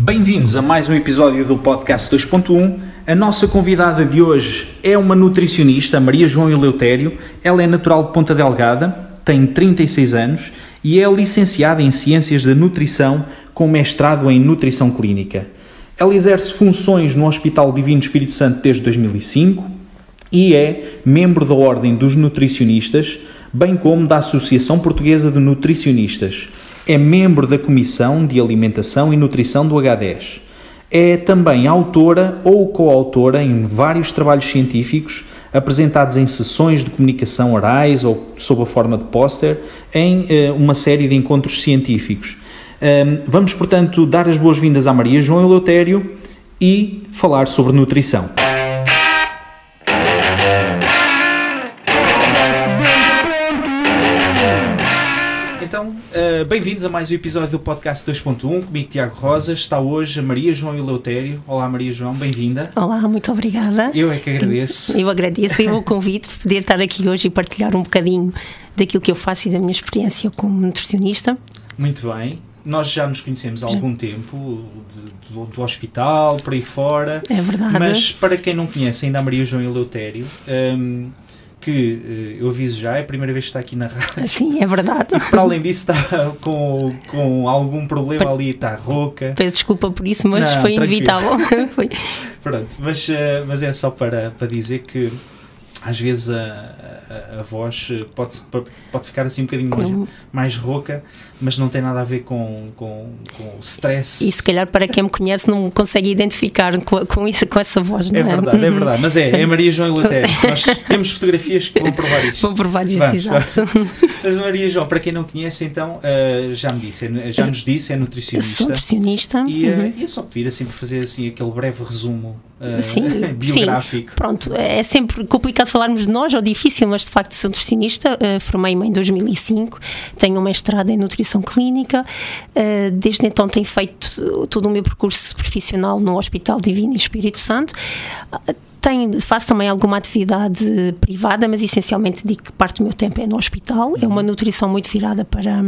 Bem-vindos a mais um episódio do Podcast 2.1. A nossa convidada de hoje é uma nutricionista, Maria João Eleutério. Ela é natural de Ponta Delgada, tem 36 anos e é licenciada em Ciências da Nutrição com mestrado em Nutrição Clínica. Ela exerce funções no Hospital Divino Espírito Santo desde 2005 e é membro da Ordem dos Nutricionistas, bem como da Associação Portuguesa de Nutricionistas. É membro da Comissão de Alimentação e Nutrição do H10. É também autora ou coautora em vários trabalhos científicos apresentados em sessões de comunicação orais ou sob a forma de póster em uh, uma série de encontros científicos. Um, vamos, portanto, dar as boas-vindas à Maria João Eleutério e falar sobre nutrição. Uh, bem-vindos a mais um episódio do Podcast 2.1. Comigo, Tiago Rosa. Está hoje a Maria João Eleutério. Olá, Maria João, bem-vinda. Olá, muito obrigada. Eu é que agradeço. Eu, agradeço e o convite por poder estar aqui hoje e partilhar um bocadinho daquilo que eu faço e da minha experiência como nutricionista. Muito bem. Nós já nos conhecemos há algum tempo, do, do, hospital, por aí fora. É verdade. Mas para quem não conhece ainda a Maria João Eleutério, um, que eu aviso já, é a primeira vez que está aqui na rádio. Sim, é verdade. E para além disso está com, com algum problema ali, está rouca. Peço desculpa por isso, mas não, foi inevitável. Pronto, mas, mas é só para, para dizer que às vezes a, a, a, voz pode, pode ficar assim um bocadinho mais, mais rouca, mas não tem nada a ver com, com, com o stress. E se calhar para quem me conhece não consegue identificar com, com, isso, com essa voz, não é? É verdade, é verdade. Mas é, é Maria João Ilatério. Nós temos fotografias que vão provar isto. Vão provar isto, Vamos, exato. Mas Maria João, para quem não conhece, então, uh, já me disse, é, já nos disse, é nutricionista. sou nutricionista. E uh, uhum. só pedir assim para fazer assim aquele breve resumo sim, biográfico. Sim. Pronto, é sempre complicado falarmos de nós, ou difícil, mas de facto sou nutricionista, formei-me em 2005, tenho um mestrado em nutrição clínica, desde então tenho feito todo o meu percurso profissional no Hospital Divino e Espírito Santo tenho, faço também alguma atividade privada, mas essencialmente digo que parte do meu tempo é no hospital. Uhum. É uma nutrição muito virada para,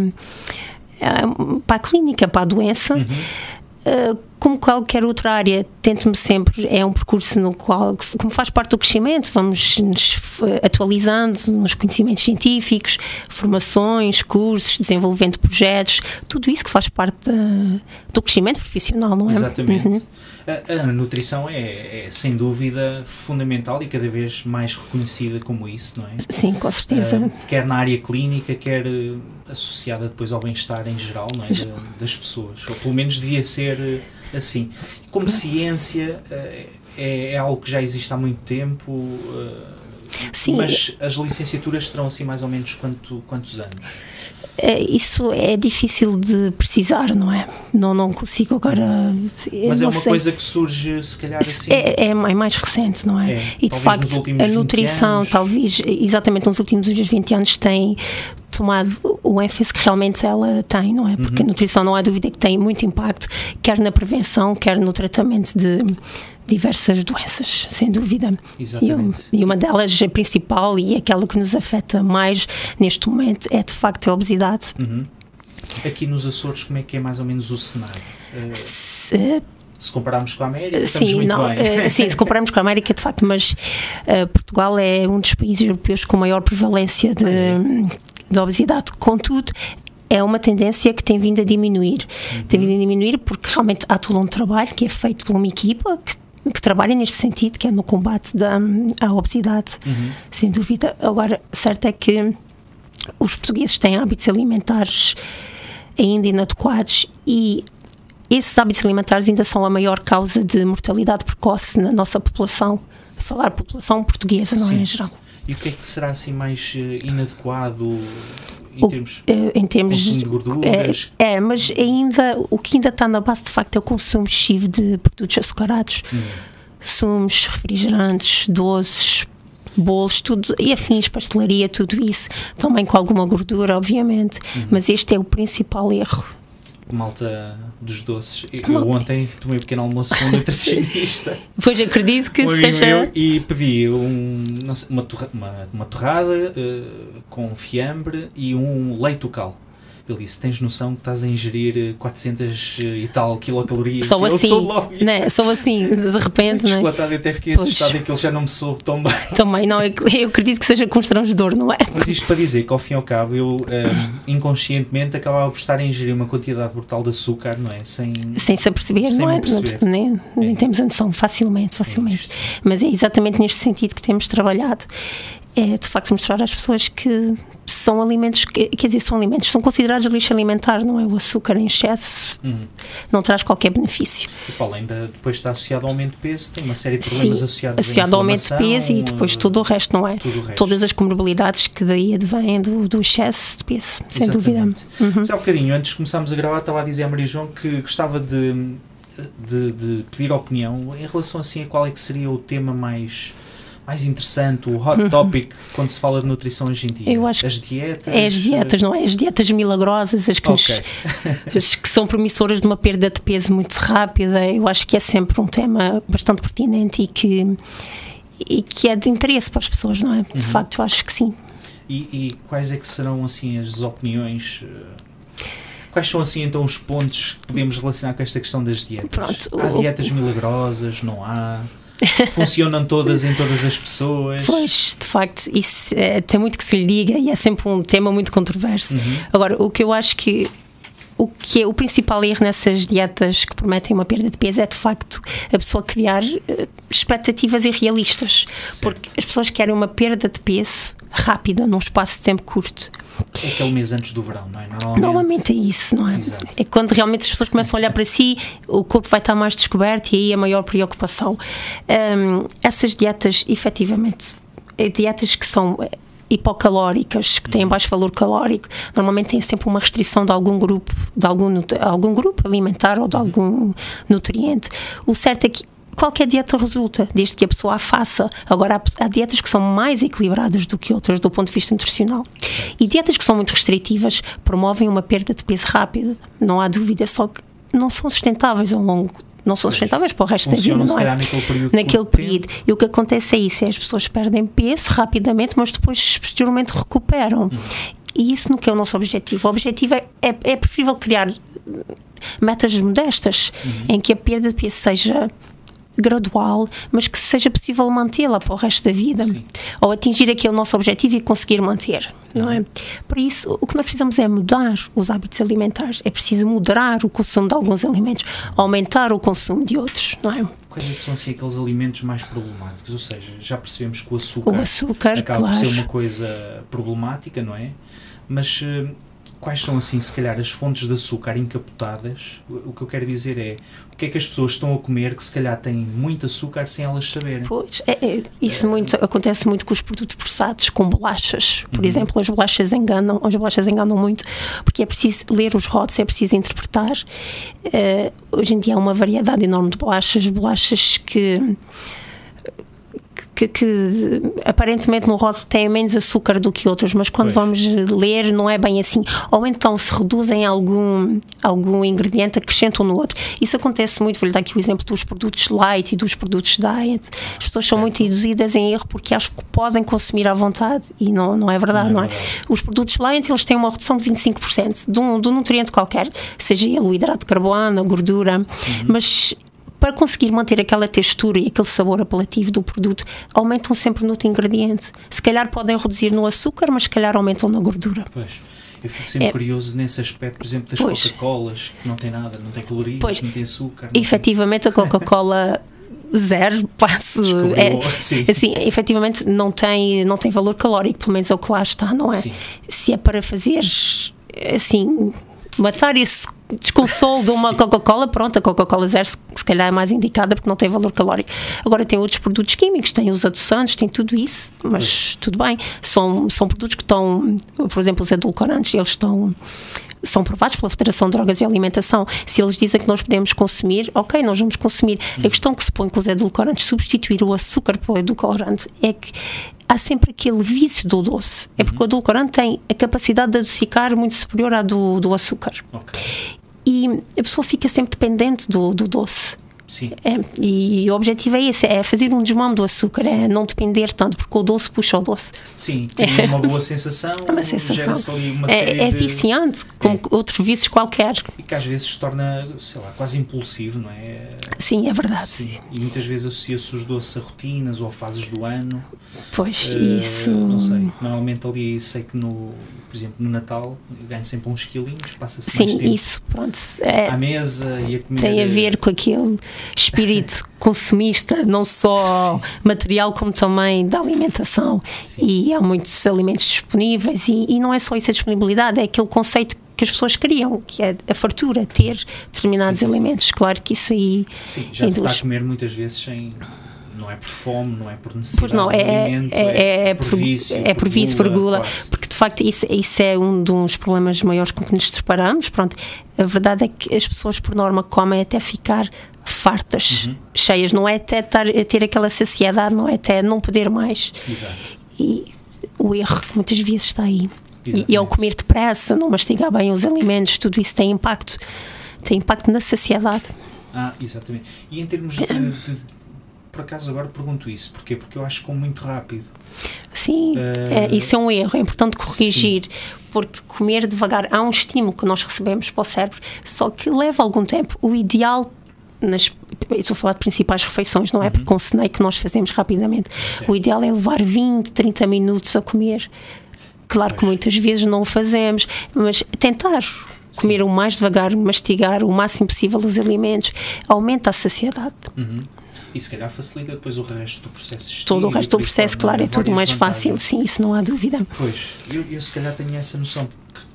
eh, para a clínica, para a doença. Uhum. Uh, como qualquer outra área, tento-me sempre, é um percurso no qual, como faz parte do crescimento, vamos nos atualizando nos conhecimentos científicos, formações, cursos, desenvolvendo projetos, tudo isso que faz parte da, do crescimento profissional, não é? Exatamente. Uhum. A, a, nutrição é, é, sem dúvida fundamental e cada vez mais reconhecida como isso, não é? Sim, com certeza. Uh, quer na área clínica, quer eh, associada depois ao bem-estar em geral não é? das pessoas. Ou pelo menos devia ser eh, assim. Como ciência, uh, é, é, algo que já existe há muito tempo. Uh, Sim. Mas as licenciaturas terão assim mais ou menos quanto, quantos anos? É, isso é difícil de precisar, não é? Não, não consigo agora. Mas é uma sei. coisa que surge, se calhar, assim. É, é, mais recente, não é? é e de facto, a nutrição, talvez, exatamente nos últimos 20 anos, tem tomado o ênfase que realmente ela tem, não é? Porque uhum. a nutrição não há dúvida que tem muito impacto, quer na prevenção, quer no tratamento de diversas doenças, sem dúvida. Exatamente. E, uma delas, a principal e aquela que nos afeta mais neste momento, é de facto a obesidade. Uhum. Aqui nos Açores, como é que é mais ou menos o cenário? Se, se compararmos com a América, sim, não, uh, sim, se compararmos com a América, de facto, mas uh, Portugal é um dos países europeus com maior prevalência de, de obesidade. Contudo, é uma tendência que tem vindo a diminuir. Uhum. Tem vindo a diminuir porque realmente há todo um trabalho que é feito por uma equipa que que trabalha neste sentido, que é no combate da à obesidade, uhum. sem dúvida. Agora, certo é que os portugueses têm hábitos alimentares ainda inadequados e esses hábitos alimentares ainda são a maior causa de mortalidade precoce na nossa população, de falar população portuguesa, não é em geral. E o que é que será assim mais eh, inadequado em termos, uh, em termos de gorduras? É, é, mas ainda o que ainda está na base de facto é o consumo excessivo de produtos açucarados, hum. sumos, refrigerantes, doces, bolos, tudo, e afins, pastelaria, tudo isso, também com alguma gordura, obviamente, uhum. mas este é o principal erro malta dos doces. Eu ontem tomei um pequeno almoço com um nutricionista. pois acredito que seja. e pedi um, sei, uma, torra, uma, uma, torrada uh, com fiambre e um leite local. Ele disse: Tens noção que estás a ingerir 400 e tal quilocalorias? Sou eu assim, sou logo. né? Sou assim, de repente. né? Chocolatado, eu até fiquei Pois. assustado em que ele já não me soube tão bem. Também, não, eu eu acredito que seja constrangedor, não é? Mas isto para dizer que, ao fim e ao cabo, eu ehm, inconscientemente acabava por estar a ingerir uma quantidade brutal de açúcar, não é? Sem. Sem se aperceber, Sem não é? perceber. Não- nem, nem É. temos a noção, facilmente, facilmente. Mas é exatamente neste sentido que temos trabalhado. É de facto mostrar às pessoas que são alimentos, que, quer dizer, são alimentos, são considerados lixo alimentar, não é? O açúcar em excesso Uhum. não traz qualquer benefício. E para além de depois estar associado ao aumento de peso, tem uma série de Sim, problemas associados associado ao aumento de peso e depois tudo o resto, não é? Todas as comorbilidades que daí advêm do, do excesso de peso, sem dúvida. Uhum. Exatamente. Só há bocadinho, antes de começarmos a gravar, estava a dizer à Maria João que gostava de, de, de pedir opinião em relação assim a qual é que seria o tema mais, mais interessante, o hot topic, quando se fala de nutrição hoje em dia. Uhum. Eu acho as dietas. É as dietas, não é? As dietas milagrosas, as que, nos- Ok. as que são promissoras de uma perda de peso muito rápida. Eu acho que é sempre um tema bastante pertinente e que, e que é de interesse para as pessoas, não é? Uhum. De facto, eu acho que sim. E, e quais é que serão assim as opiniões? eh, Quais são assim então os pontos que podemos relacionar com esta questão das dietas? Pronto, há dietas milagrosas? Não há? Funcionam todas em todas as pessoas? Pois, de facto, isso eh, tem muito que se lhe diga e é sempre um tema muito controverso. Uhum. Agora, o que eu acho que o que é o principal erro nessas dietas que prometem uma perda de peso é de facto a pessoa criar eh, expectativas irrealistas, Certo. porque as pessoas querem uma perda de peso rápida num espaço de tempo curto. É aquele mês antes do verão, não é? Normalmente. Normalmente é isso, não é? Exato. É quando realmente as pessoas começam a olhar para si, o corpo vai estar mais descoberto e aí a maior preocupação. Hum, essas dietas, efetivamente, é dietas que são eh, hipocalóricas, que têm baixo valor calórico, normalmente têm sempre uma restrição de algum grupo, de algum, algum grupo alimentar ou de algum nutriente. O certo é que qualquer dieta resulta, desde que a pessoa a faça. Agora, há dietas que são mais equilibradas do que outras do ponto de vista nutricional. E dietas que são muito restritivas promovem uma perda de peso rápida, não há dúvida, só que não são sustentáveis ao longo. Não são sustentáveis para o resto da vida, não é? naquele período Naquele período. E o que acontece é isso: é as pessoas perdem peso rapidamente, mas depois, posteriormente, recuperam. Uhum. E isso não que é o nosso objetivo. O objetivo é, é, é preferível criar metas modestas Uhum. em que a perda de peso seja gradual, mas que seja possível mantê-la para o resto da vida. Sim. Ou atingir aquele nosso objetivo e conseguir manter, não é? Por isso, o que nós precisamos é mudar os hábitos alimentares. É preciso moderar o consumo de alguns alimentos, aumentar o consumo de outros, não é? Quais é são assim aqueles alimentos mais problemáticos? Ou seja, já percebemos que o açúcar, O açúcar, acaba claro. por ser uma coisa problemática, não é? Mas eh, quais são assim, se calhar, as fontes de açúcar encapotadas? O que eu quero dizer é o que é que as pessoas estão a comer que se calhar têm muito açúcar sem elas saberem? Pois, é, é, isso muito, acontece muito com os produtos processados, com bolachas. Por exemplo, as bolachas enganam, as bolachas enganam muito, porque é preciso ler os rótulos, é preciso interpretar. Eh, hoje em dia há uma variedade enorme de bolachas, bolachas que. Que, que, aparentemente no rótulo têm menos açúcar do que outras, mas quando Pois. vamos ler não é bem assim. Ou então se reduzem algum, algum ingrediente, acrescentam no outro. Isso acontece muito, vou-lhe dar aqui o exemplo dos produtos light e dos produtos diet. As pessoas são muito induzidas em erro porque acham que podem consumir à vontade e não, não é verdade, Não não é é? verdade. Os produtos light eles têm uma redução de 25% de um, de um nutriente qualquer, seja ele o hidrato de carbono, a gordura, Uhum. mas para conseguir manter aquela textura e aquele sabor apelativo do produto, aumentam sempre no outro ingrediente. Se calhar podem reduzir no açúcar, mas se calhar aumentam na gordura. Pois. Eu fico sempre É. curioso nesse aspecto, por exemplo, das. Coca-Colas, que não tem nada, não tem calorias, Pois. não tem açúcar. não tem- Efetivamente, a Coca-Cola zero, passo. É, sim. assim, efetivamente não tem, não tem valor calórico, pelo menos é o que lá está, não é? Sim. Se é para fazer assim, matar esse desconsolo de uma Coca-Cola, pronto, a Coca-Cola zero se, calhar é mais indicada porque não tem valor calórico. Agora tem outros produtos químicos, tem os adoçantes, tem tudo isso, mas tudo bem. São, são produtos que estão, por exemplo, os edulcorantes, eles estão são provados pela Federação de Drogas e Alimentação. Se eles dizem que nós podemos consumir, ok, nós vamos consumir. A questão que se põe com os edulcorantes, substituir o açúcar pelo edulcorante, é que há sempre aquele vício do doce. É porque o edulcorante tem a capacidade de adocicar muito superior à do, do açúcar. Ok. E a pessoa fica sempre dependente do, do doce. Sim. É, e o objetivo é esse, é fazer um desmame do açúcar, é não depender tanto, porque o doce puxa o doce. Sim, tem uma boa sensação, É uma sensação. uma É, é de... viciante, como É. outros vícios qualquer. E que às vezes se torna, sei lá, quase impulsivo, não é? Sim, é verdade. Sim. E muitas vezes associa-se os doces a rotinas ou a fases do ano. Pois, Eh, isso. Não sei. Normalmente ali sei que no, por exemplo, no Natal ganho sempre uns quilinhos, passa-se Sim, tempo isso, pronto. é- à mesa e a comer. tem a ver com aquele espírito consumista, não só material como também da alimentação. Sim. E há muitos alimentos disponíveis, e, e não é só isso a disponibilidade, é aquele conceito que as pessoas criam, que é a fartura, ter determinados Sim, sim, alimentos. Claro que isso aí. Sim, já se está a induz. comer muitas vezes sem. Não é por fome, não é por necessidade não, de é, alimento, é, é, por vício, é por vício, por gula, porque de facto isso, isso é um dos problemas maiores com que nos deparamos. Pronto, a verdade é que as pessoas, por norma, comem até ficar fartas, Uhum. cheias, não é até tar- ter aquela saciedade, não é até não poder mais. Exato. E o erro muitas vezes está aí. E, e ao Exatamente. comer depressa, não mastigar bem os alimentos, tudo isso tem impacto, tem impacto na saciedade. Ah, exatamente. E em termos de, de- Por acaso agora pergunto isso. Porquê? Porque eu acho que como muito rápido. Sim, é, isso é um erro, é importante corrigir, porque comer devagar há um estímulo que nós recebemos para o cérebro, só que leva algum tempo. O ideal, nas, estou a falar de principais refeições, não é? Porque com snack que nós fazemos rapidamente. Certo. O ideal é levar 20, 30 minutos a comer. Claro que muitas vezes não o fazemos, mas tentar comer o mais devagar, mastigar o máximo possível os alimentos, aumenta a saciedade. Uhum. E se calhar facilita depois o resto do processo Todo o resto do processo, claro, é tudo mais fácil, sim, isso não há dúvida. Pois, eu, eu se calhar tenho essa noção, porque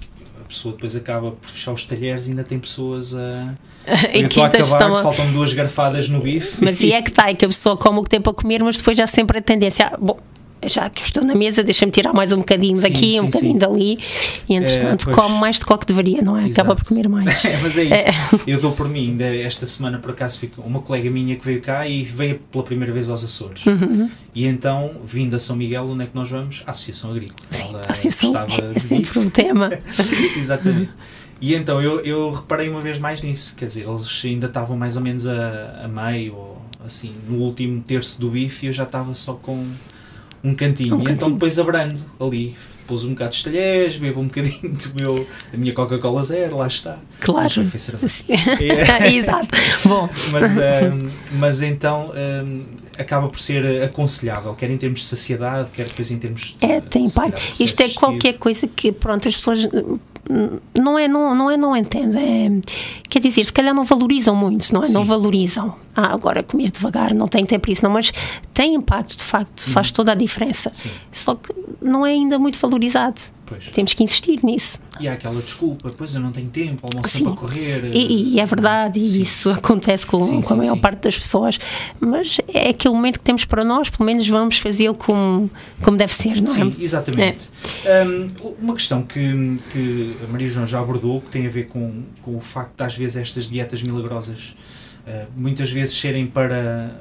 a pessoa depois acaba por fechar os talheres e ainda tem pessoas a. em eu estou a quintas acabar, estão a- faltam duas garfadas no bife. Mas e é que está, é que a pessoa come o que tem para comer, mas depois já sempre a tendência, ah, bom, já que eu estou na mesa, deixa-me tirar mais um bocadinho Sim, daqui, sim, um bocadinho sim. dali, e entretanto pois. come mais do que deveria, não é? Acaba Exato. por comer mais. É, mas é isso. Eu dou por mim, ainda esta semana por acaso fico uma colega minha que veio cá e veio pela primeira vez aos Açores. Uhum. E então, vindo a São Miguel, onde é que nós vamos? À Associação Agrícola. Sim, Ela a associação gostava é sempre um tema. Exatamente. E então eu, eu reparei uma vez mais nisso, quer dizer, eles ainda estavam mais ou menos a, a meio, ou assim, no último terço do bife e eu já estava só com um cantinho. Um então cantinho. depois abrando ali, pus um bocado de talheres, bebo um bocadinho do meu, da minha Coca-Cola zero, lá está. Claro. É. Exato. Bom, Mas, ahm, mas então ahm, acaba por ser aconselhável, quer em termos de saciedade, quer depois em termos de. É, tem impacto. Isto é qualquer coisa que, pronto, as pessoas hum, não é não, não é não entendem. É, quer dizer, se calhar não valorizam muito, não é? Sim. Não valorizam. Ah, agora comer devagar, não tem tempo isso, não, mas tem impacto, de facto, faz toda a diferença. Sim, Só que não é ainda muito valorizado. Pois. Temos que insistir nisso. E há aquela desculpa, pois eu não tenho tempo, almoço Sim. sempre a correr. E, e é verdade, e Sim. isso acontece com, Sim, com a sim, maior parte das pessoas, mas é aquele momento que temos para nós, pelo menos vamos fazê-lo como, como deve ser, não é? Sim, exatamente. Hum, uma questão que, que a Maria João já abordou, que tem a ver com, com o facto de, às vezes, estas dietas milagrosas uh, muitas vezes serem para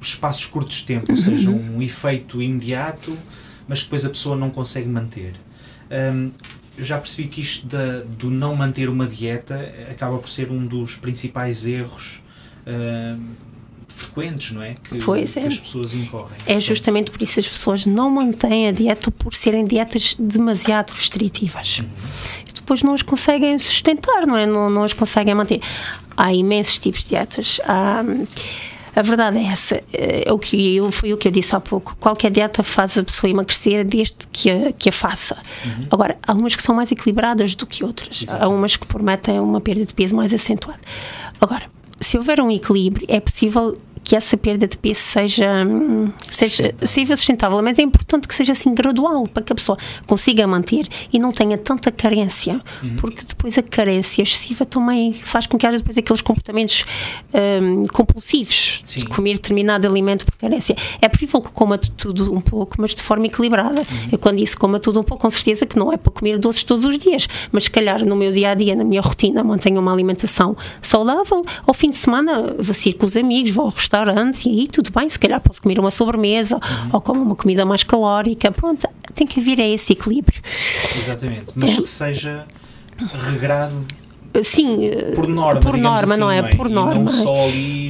espaços curtos de tempo, ou seja, Uhum. um efeito imediato, mas que depois a pessoa não consegue manter. Hum, eu já percebi que isto da, do não manter uma dieta acaba por ser um dos principais erros frequentes, não é? Que, Pois é. que as pessoas incorrem. É justamente por isso que as pessoas não mantêm a dieta por serem dietas demasiado restritivas. E depois não as conseguem sustentar, não é? Não, não as conseguem manter. Há imensos tipos de dietas. Há, a verdade é essa. É o que eu, foi o que eu disse há pouco. Qualquer dieta faz a pessoa emagrecer desde que a, que a faça. Agora, há umas que são mais equilibradas do que outras. Há Exato. umas que prometem uma perda de peso mais acentuada. Agora, se houver um equilíbrio, é possível que essa perda de peso seja, seja, Sustentável. seja sustentável, mas é importante que seja assim gradual para que a pessoa consiga manter e não tenha tanta carência, Uhum. porque depois a carência excessiva também faz com que haja depois aqueles comportamentos hum, compulsivos Sim. de comer determinado alimento por carência. É preferível que coma tudo um pouco, mas de forma equilibrada. Uhum. Eu quando disse coma tudo um pouco, com certeza que não é para comer doces todos os dias, mas se calhar no meu dia a dia, na minha rotina, mantenho uma alimentação saudável. Ao fim de semana vou sair com os amigos, vou ao restaurante e aí tudo bem, se calhar posso comer uma sobremesa Uhum. ou como uma comida mais calórica. Pronto, tem que haver esse equilíbrio. Exatamente, mas É. que seja regrado Sim, por norma, por norma assim, não, é? não é? Por E norma.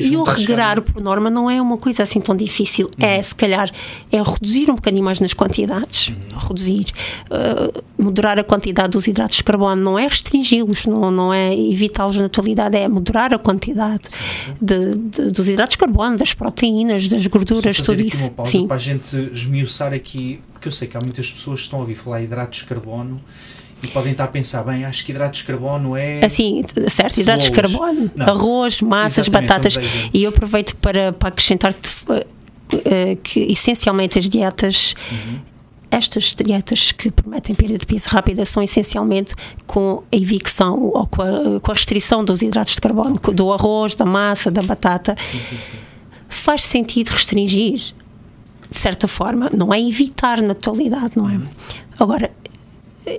e o regrar por norma não é uma coisa assim tão difícil. É, se calhar, é reduzir um bocadinho mais nas quantidades, reduzir, uh, moderar a quantidade dos hidratos de carbono, não é restringi-los, não, não é evitá-los na totalidade, é moderar a quantidade de, de- dos hidratos de carbono, das proteínas, das gorduras, tudo isso. Sim. para a gente esmiuçar aqui, porque eu sei que há muitas pessoas que estão a ouvir falar hidratos de carbono e podem estar a pensar, bem, acho que hidratos de carbono é. Assim, certo, hidratos de carbono, Não. arroz, massas, Exatamente, batatas. E eu aproveito para, para acrescentar que, eh, que essencialmente as dietas. Estas dietas que prometem perda de peso rápida são essencialmente com a evicção ou com a, com a restrição dos hidratos de carbono, do arroz, da massa, da batata. Sim, sim, sim. Faz sentido restringir, de certa forma, não é evitar na totalidade, não é? Agora,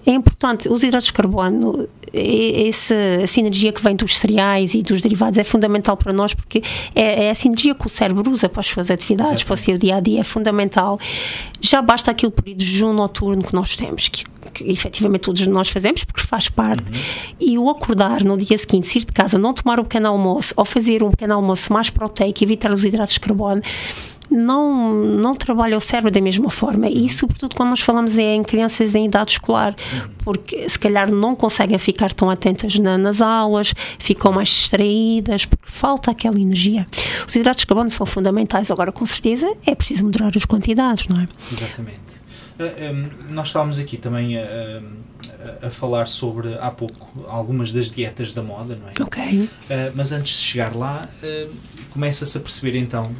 é importante, os hidratos de carbono, e- essa a sinergia que vem dos cereais e dos derivados é fundamental para nós porque é, é a sinergia que o cérebro usa para as suas atividades, para o seu dia a dia, é fundamental. Já basta aquele período de jejum noturno que nós temos, que, que efetivamente todos nós fazemos porque faz parte, e o acordar no dia seguinte, sair de casa, não tomar um pequeno almoço ou fazer um pequeno almoço mais proteico, evitar os hidratos de carbono não, não trabalha o cérebro da mesma forma e sobretudo quando nós falamos em crianças em idade escolar porque se calhar não conseguem ficar tão atentas na- nas aulas ficam mais distraídas porque falta aquela energia os hidratos de carbono são fundamentais agora com certeza é preciso moderar as quantidades não é? Exatamente. Uh, um, nós estávamos aqui também a, a- a falar sobre, há pouco, algumas das dietas da moda, não é? ok Uh, mas antes de chegar lá, uh, começa-se a perceber então,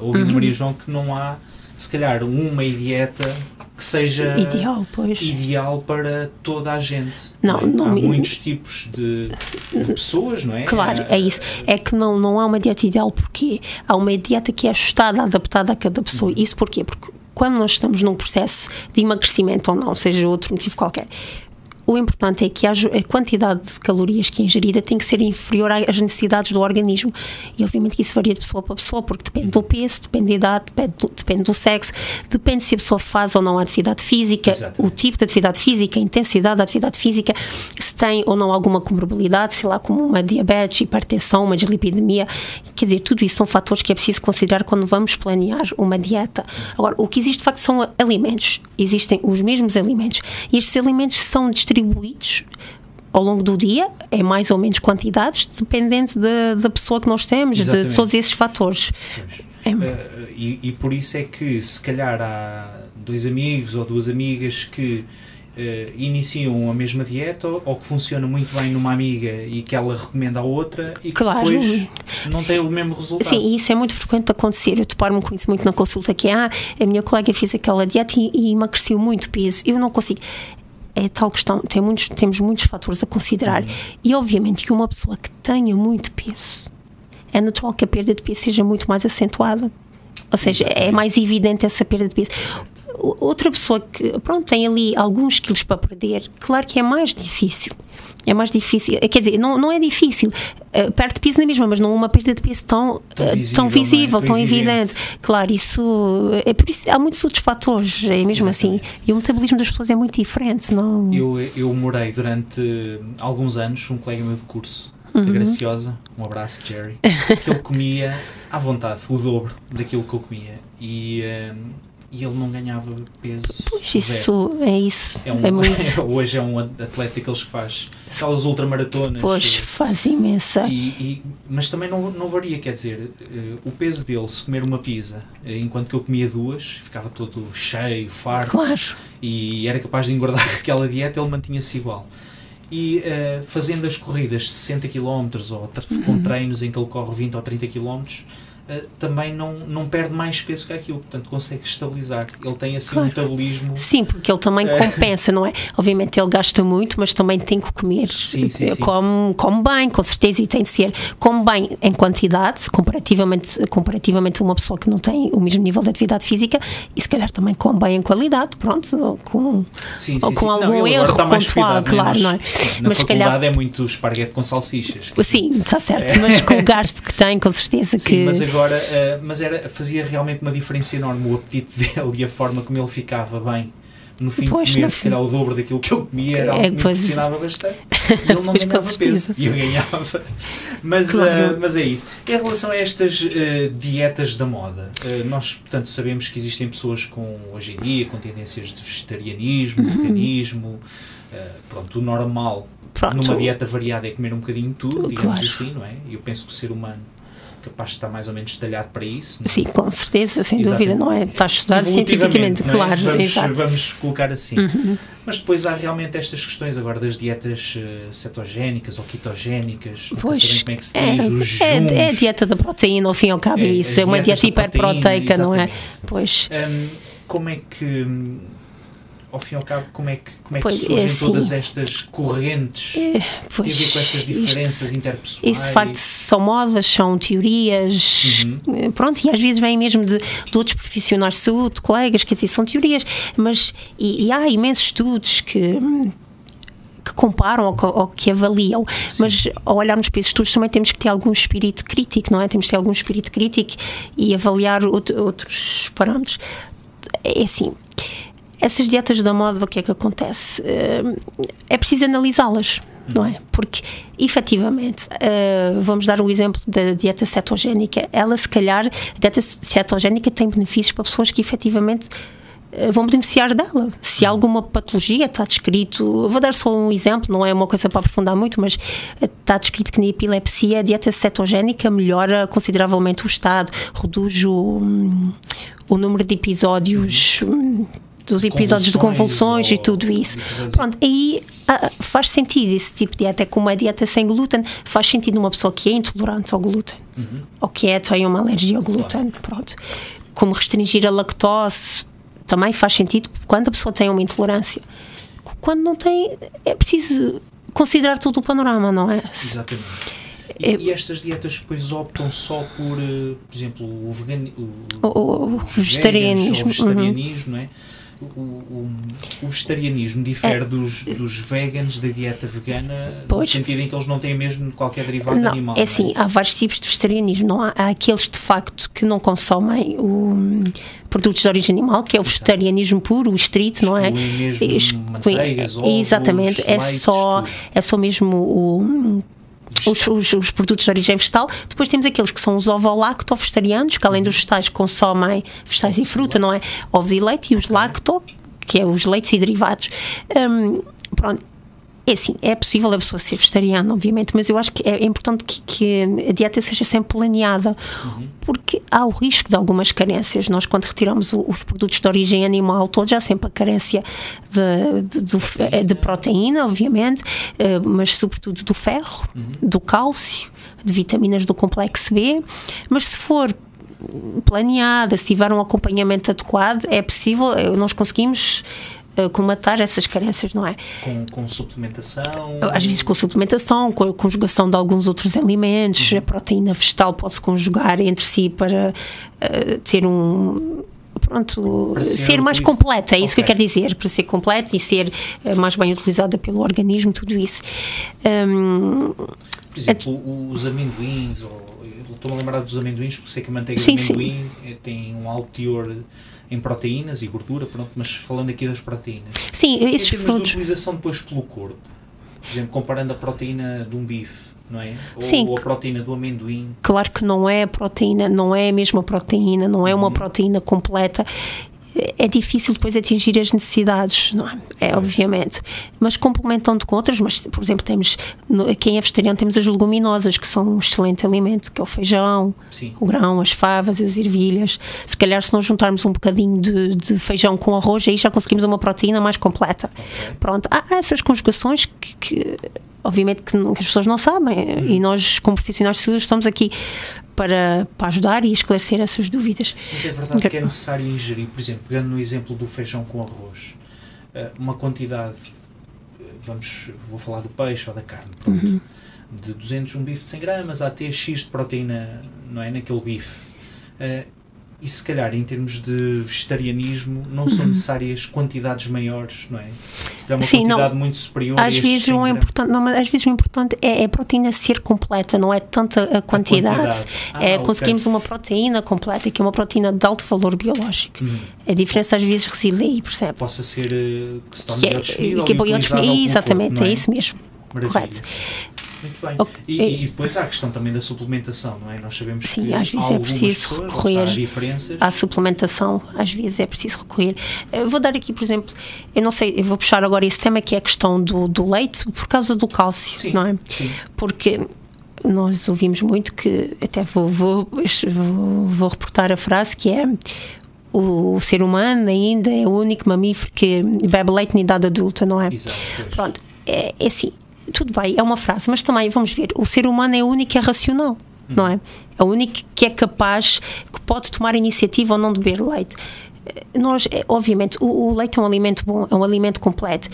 ouvindo Uhum. Maria João, que não há, se calhar, uma dieta que seja ideal pois ideal para toda a gente. Não, é? não há me- muitos tipos de, de pessoas, não é? Claro, é isso. É que não, não há uma dieta ideal porque há uma dieta que é ajustada, adaptada a cada pessoa. Isso porquê? Porque quando nós estamos num processo de emagrecimento ou não, seja outro motivo qualquer, o importante é que a quantidade de calorias que é ingerida tem que ser inferior às necessidades do organismo. E obviamente que isso varia de pessoa para pessoa, porque depende do peso, depende da idade, depende do, depende do sexo, depende se a pessoa faz ou não atividade física, Exatamente. o tipo de atividade física, a intensidade da atividade física, se tem ou não alguma comorbilidade, sei lá, como uma diabetes, hipertensão, uma dislipidemia. Quer dizer, tudo isso são fatores que é preciso considerar quando vamos planear uma dieta. Agora, o que existe de facto são alimentos. Existem os mesmos alimentos. E estes alimentos são distribuídos ao longo do dia, em mais ou menos quantidades, dependente da, da pessoa que nós temos, de, todos esses fatores. É. Uh, e, e por isso é que, se calhar, há dois amigos ou duas amigas que uh, iniciam a mesma dieta ou que funciona muito bem numa amiga e que ela recomenda à outra e que Claro. depois não tem o mesmo resultado. Sim, e isso é muito frequente de acontecer. Eu deparo-me com isso muito na consulta, que é, ah, a minha colega fez aquela dieta e, e emagreceu muito peso. Eu não consigo. É tal questão, tem muitos, temos muitos fatores a considerar. E obviamente que uma pessoa que tenha muito peso, é natural que a perda de peso seja muito mais acentuada. Ou seja, é mais evidente essa perda de peso. Outra pessoa que, pronto, tem ali alguns quilos para perder, claro que é mais difícil. É mais difícil, quer dizer, não, não é difícil, eh, perde peso na mesma, mas não uma perda de peso tão, Tão eh, visível, tão não é? visível, Tão tão evidente. Claro, isso é por isso há muitos outros fatores, é mesmo assim. E o metabolismo das pessoas é muito diferente, não? Eu, eu morei durante alguns anos, um colega meu de curso, Uhum. da Graciosa, um abraço, Jerry, que ele comia à vontade, o dobro daquilo que eu comia. E, eh, e ele não ganhava peso. Pois zero. isso é isso. É um, É muito. hoje é um atleta daqueles que faz aquelas ultramaratonas. Pois eh, faz imensa. E, e- mas também não, não varia, quer dizer, eh, o peso dele, se comer uma pizza, eh, enquanto que eu comia duas, ficava todo cheio, farto, Claro. e era capaz de engordar aquela dieta, ele mantinha-se igual. E eh, fazendo as corridas 60 km ou tre- com Uhum. treinos em que ele corre 20 ou 30 km, eh, também não, não perde mais peso que aquilo, portanto consegue estabilizar. Ele tem assim um Claro. metabolismo. Sim, porque ele também compensa, não é? Obviamente ele gasta muito, mas também tem que comer. Sim, sim, sim. Come, come bem, com certeza, e tem de ser. Come bem em quantidade, comparativamente, comparativamente a uma pessoa que não tem o mesmo nível de atividade física, e se calhar também come bem em qualidade, pronto, ou com, Sim, ou com sim. Não, algum agora erro mais pontual, né? claro, Nós- não é? Na Mas se faculdade calhar. é muito esparguete com salsichas. Sim, está certo, mas com o gasto que tem, com certeza que. Mas agora eh, mas era, fazia realmente uma diferença enorme o apetite dele e a forma como ele ficava bem. no fim Pois, de comer, se calhar o dobro daquilo que eu comia era algo É, que me impressionava bastante. Ele não ganhava peso e eu ganhava. Mas, Claro. ah, mas é isso. Em relação a estas ah, dietas da moda, nós, portanto, sabemos que existem pessoas com, hoje em dia, com tendências de vegetarianismo, Uhum. veganismo, pronto, o normal Pronto. numa dieta variada é comer um bocadinho tudo, digamos Claro. assim, não é? Eu penso que o ser humano capaz de estar mais ou menos talhado para isso. não é? Sim, com certeza, sem Exatamente. dúvida, não é? Está estudado cientificamente, é? claro, vamos, exato. Uhum. vamos colocar assim. Mas depois há realmente estas questões agora das dietas eh, cetogénicas ou ketogénicas, nunca Pois, como é que se é, diz, os é, é a dieta da proteína, ao fim e ao cabo, É, é isso. É uma dieta hiperproteica, não é? Pois. Hum, como é que, hum, ao fim e ao cabo, como é que, como é que Pois, é surgem assim. todas estas correntes? Tem a Pois, ver com estas isto- diferenças interpessoais? Isso de facto são modas, são teorias, Uhum. eh, pronto, e às vezes vêm mesmo de, de outros profissionais de saúde, colegas, quer dizer, são teorias, mas e, e há imensos estudos que que comparam ou que, ou que avaliam, mas ao olharmos para esses estudos também temos que ter algum espírito crítico, não é? Temos que ter algum espírito crítico e avaliar out- outros parâmetros. É assim, essas dietas da moda, o que é que acontece? Eh, É preciso analisá-las, não é? Porque, efetivamente, eh, vamos dar o exemplo da dieta cetogénica. Ela, se calhar, a dieta cetogénica tem benefícios para pessoas que efetivamente eh, vão beneficiar dela. Se há alguma patologia, está descrito. Vou dar só um exemplo, não é uma coisa para aprofundar muito, mas está descrito que na epilepsia a dieta cetogénica melhora consideravelmente o estado, reduz o, hum, o número de episódios. Dos episódios de convulsões e tudo isso. Pronto, aí ah, faz sentido esse tipo de dieta, é como a dieta sem glúten, faz sentido numa pessoa que é intolerante ao glúten ou que é, tem uma alergia ao glúten. Pronto. Como restringir a lactose também faz sentido quando a pessoa tem uma intolerância. Quando não tem, é preciso considerar todo o panorama, não é? Exatamente. E, É- e estas dietas depois optam só por, eh, por exemplo, o, vegani o, O- o- vegetarianismo, vegetarianismo, não é? O, o- o vegetarianismo difere dos, dos veganos da dieta vegana É. Pois. no sentido em que eles não têm mesmo qualquer derivado Não, animal. é assim, há vários tipos de vegetarianismo. Não há, há aqueles de facto que não consomem o, produtos de origem animal, que é o vegetarianismo puro, o estrito, não é? Manteigas, ovos, Exatamente, é só, é só mesmo o. Os, os- os produtos de origem vegetal, depois temos aqueles que são os ovo-lacto-vegetarianos, que além dos vegetais consomem vegetais e fruta, não é? Ovos e leite, e os lacto, que é os leites e derivados. Hum, pronto, é assim, é possível a pessoa ser vegetariana, obviamente, mas eu acho que é importante que, que a dieta seja sempre planeada, porque há o risco de algumas carências. Nós, quando retiramos o- os produtos de origem animal, todos há sempre a carência de, de, do fe- de proteína, obviamente, eh, mas sobretudo do ferro, do cálcio, de vitaminas do complexo B. Mas se for planeada, se tiver um acompanhamento adequado, é possível, eh, nós conseguimos eh, colmatar essas carências, não é? Com, com suplementação. Às vezes com suplementação, com a conjugação de alguns outros alimentos, Uhum. a proteína vegetal pode-se conjugar entre si para eh, ter um. Pronto, ser ser, mais completa, é isso que eu quero dizer, para ser completa e ser eh, mais bem utilizada pelo organismo, tudo isso. Hum, Por exemplo, os amendoins, ou, estou-me a lembrar dos amendoins, porque sei que a manteiga Sim, de sim. amendoim eh, tem um alto teor em proteínas e gordura, pronto, mas falando aqui das proteínas. sim, Em esses termos de utilização depois pelo corpo, por exemplo, comparando a proteína de um bife, não é? Ou, Sim. ou a proteína do amendoim, Claro que não é proteína, não é a mesma proteína, não é uma Uhum. proteína completa. É difícil depois atingir as necessidades, não é? É, obviamente. Mas complementando com outras, mas por exemplo, temos no- quem é vegetariano, temos as leguminosas, que são um excelente alimento, que é o feijão, sim. o grão, as favas e as ervilhas. Se calhar, se nós juntarmos um bocadinho de, de feijão com arroz, aí já conseguimos uma proteína mais completa. Ok. Pronto, há, há essas conjugações que, que, obviamente que, as pessoas não sabem e nós como profissionais de saúde estamos aqui para, para ajudar e esclarecer essas dúvidas. Mas é verdade que é necessário ingerir, por exemplo, pegando no exemplo do feijão com arroz, eh, uma quantidade, eh, vamos, vou falar do peixe ou da carne, pronto, Uhum. de 200, um bife de 100 gramas, há até X de proteína, não é, naquele bife. E se calhar em termos de vegetarianismo não são necessárias quantidades maiores, não é? Se calhar uma Sim, não. quantidade muito superior. a Às vezes, 100 o importante, não, mas às vezes o importante é, é a proteína ser completa, não é tanta a quantidade. quantidade. Ah, é, ok. Conseguimos uma proteína completa, que é uma proteína de alto valor biológico. Hum. A diferença às vezes reside aí, percebe? Possa ser eh, que se torne Que é, que é e biodisponível- pelo Exatamente, corpo, não é isso mesmo. Maravilha. Correto. Muito bem. Ok. E, e depois há a questão também da suplementação, não é? Nós sabemos Sim, que às vezes é preciso recorrer. À suplementação, às vezes é preciso recorrer. Eu vou dar aqui, por exemplo, eu não sei, eu vou puxar agora esse tema que é a questão do, do leite por causa do cálcio, Sim, não é? sim. Porque nós ouvimos muito que, até vou, vou, vou, vou reportar a frase que é o, ser humano ainda é o único mamífero que bebe leite em idade adulta, não é? Exato. pois. Pronto, é, é assim, tudo bem, é uma frase, mas também vamos ver, o ser humano é único que é racional, não é? É o único que é capaz, que pode tomar iniciativa ou não de beber leite. Eh, Nós, eh, obviamente, o, o leite é um alimento bom, é um alimento completo.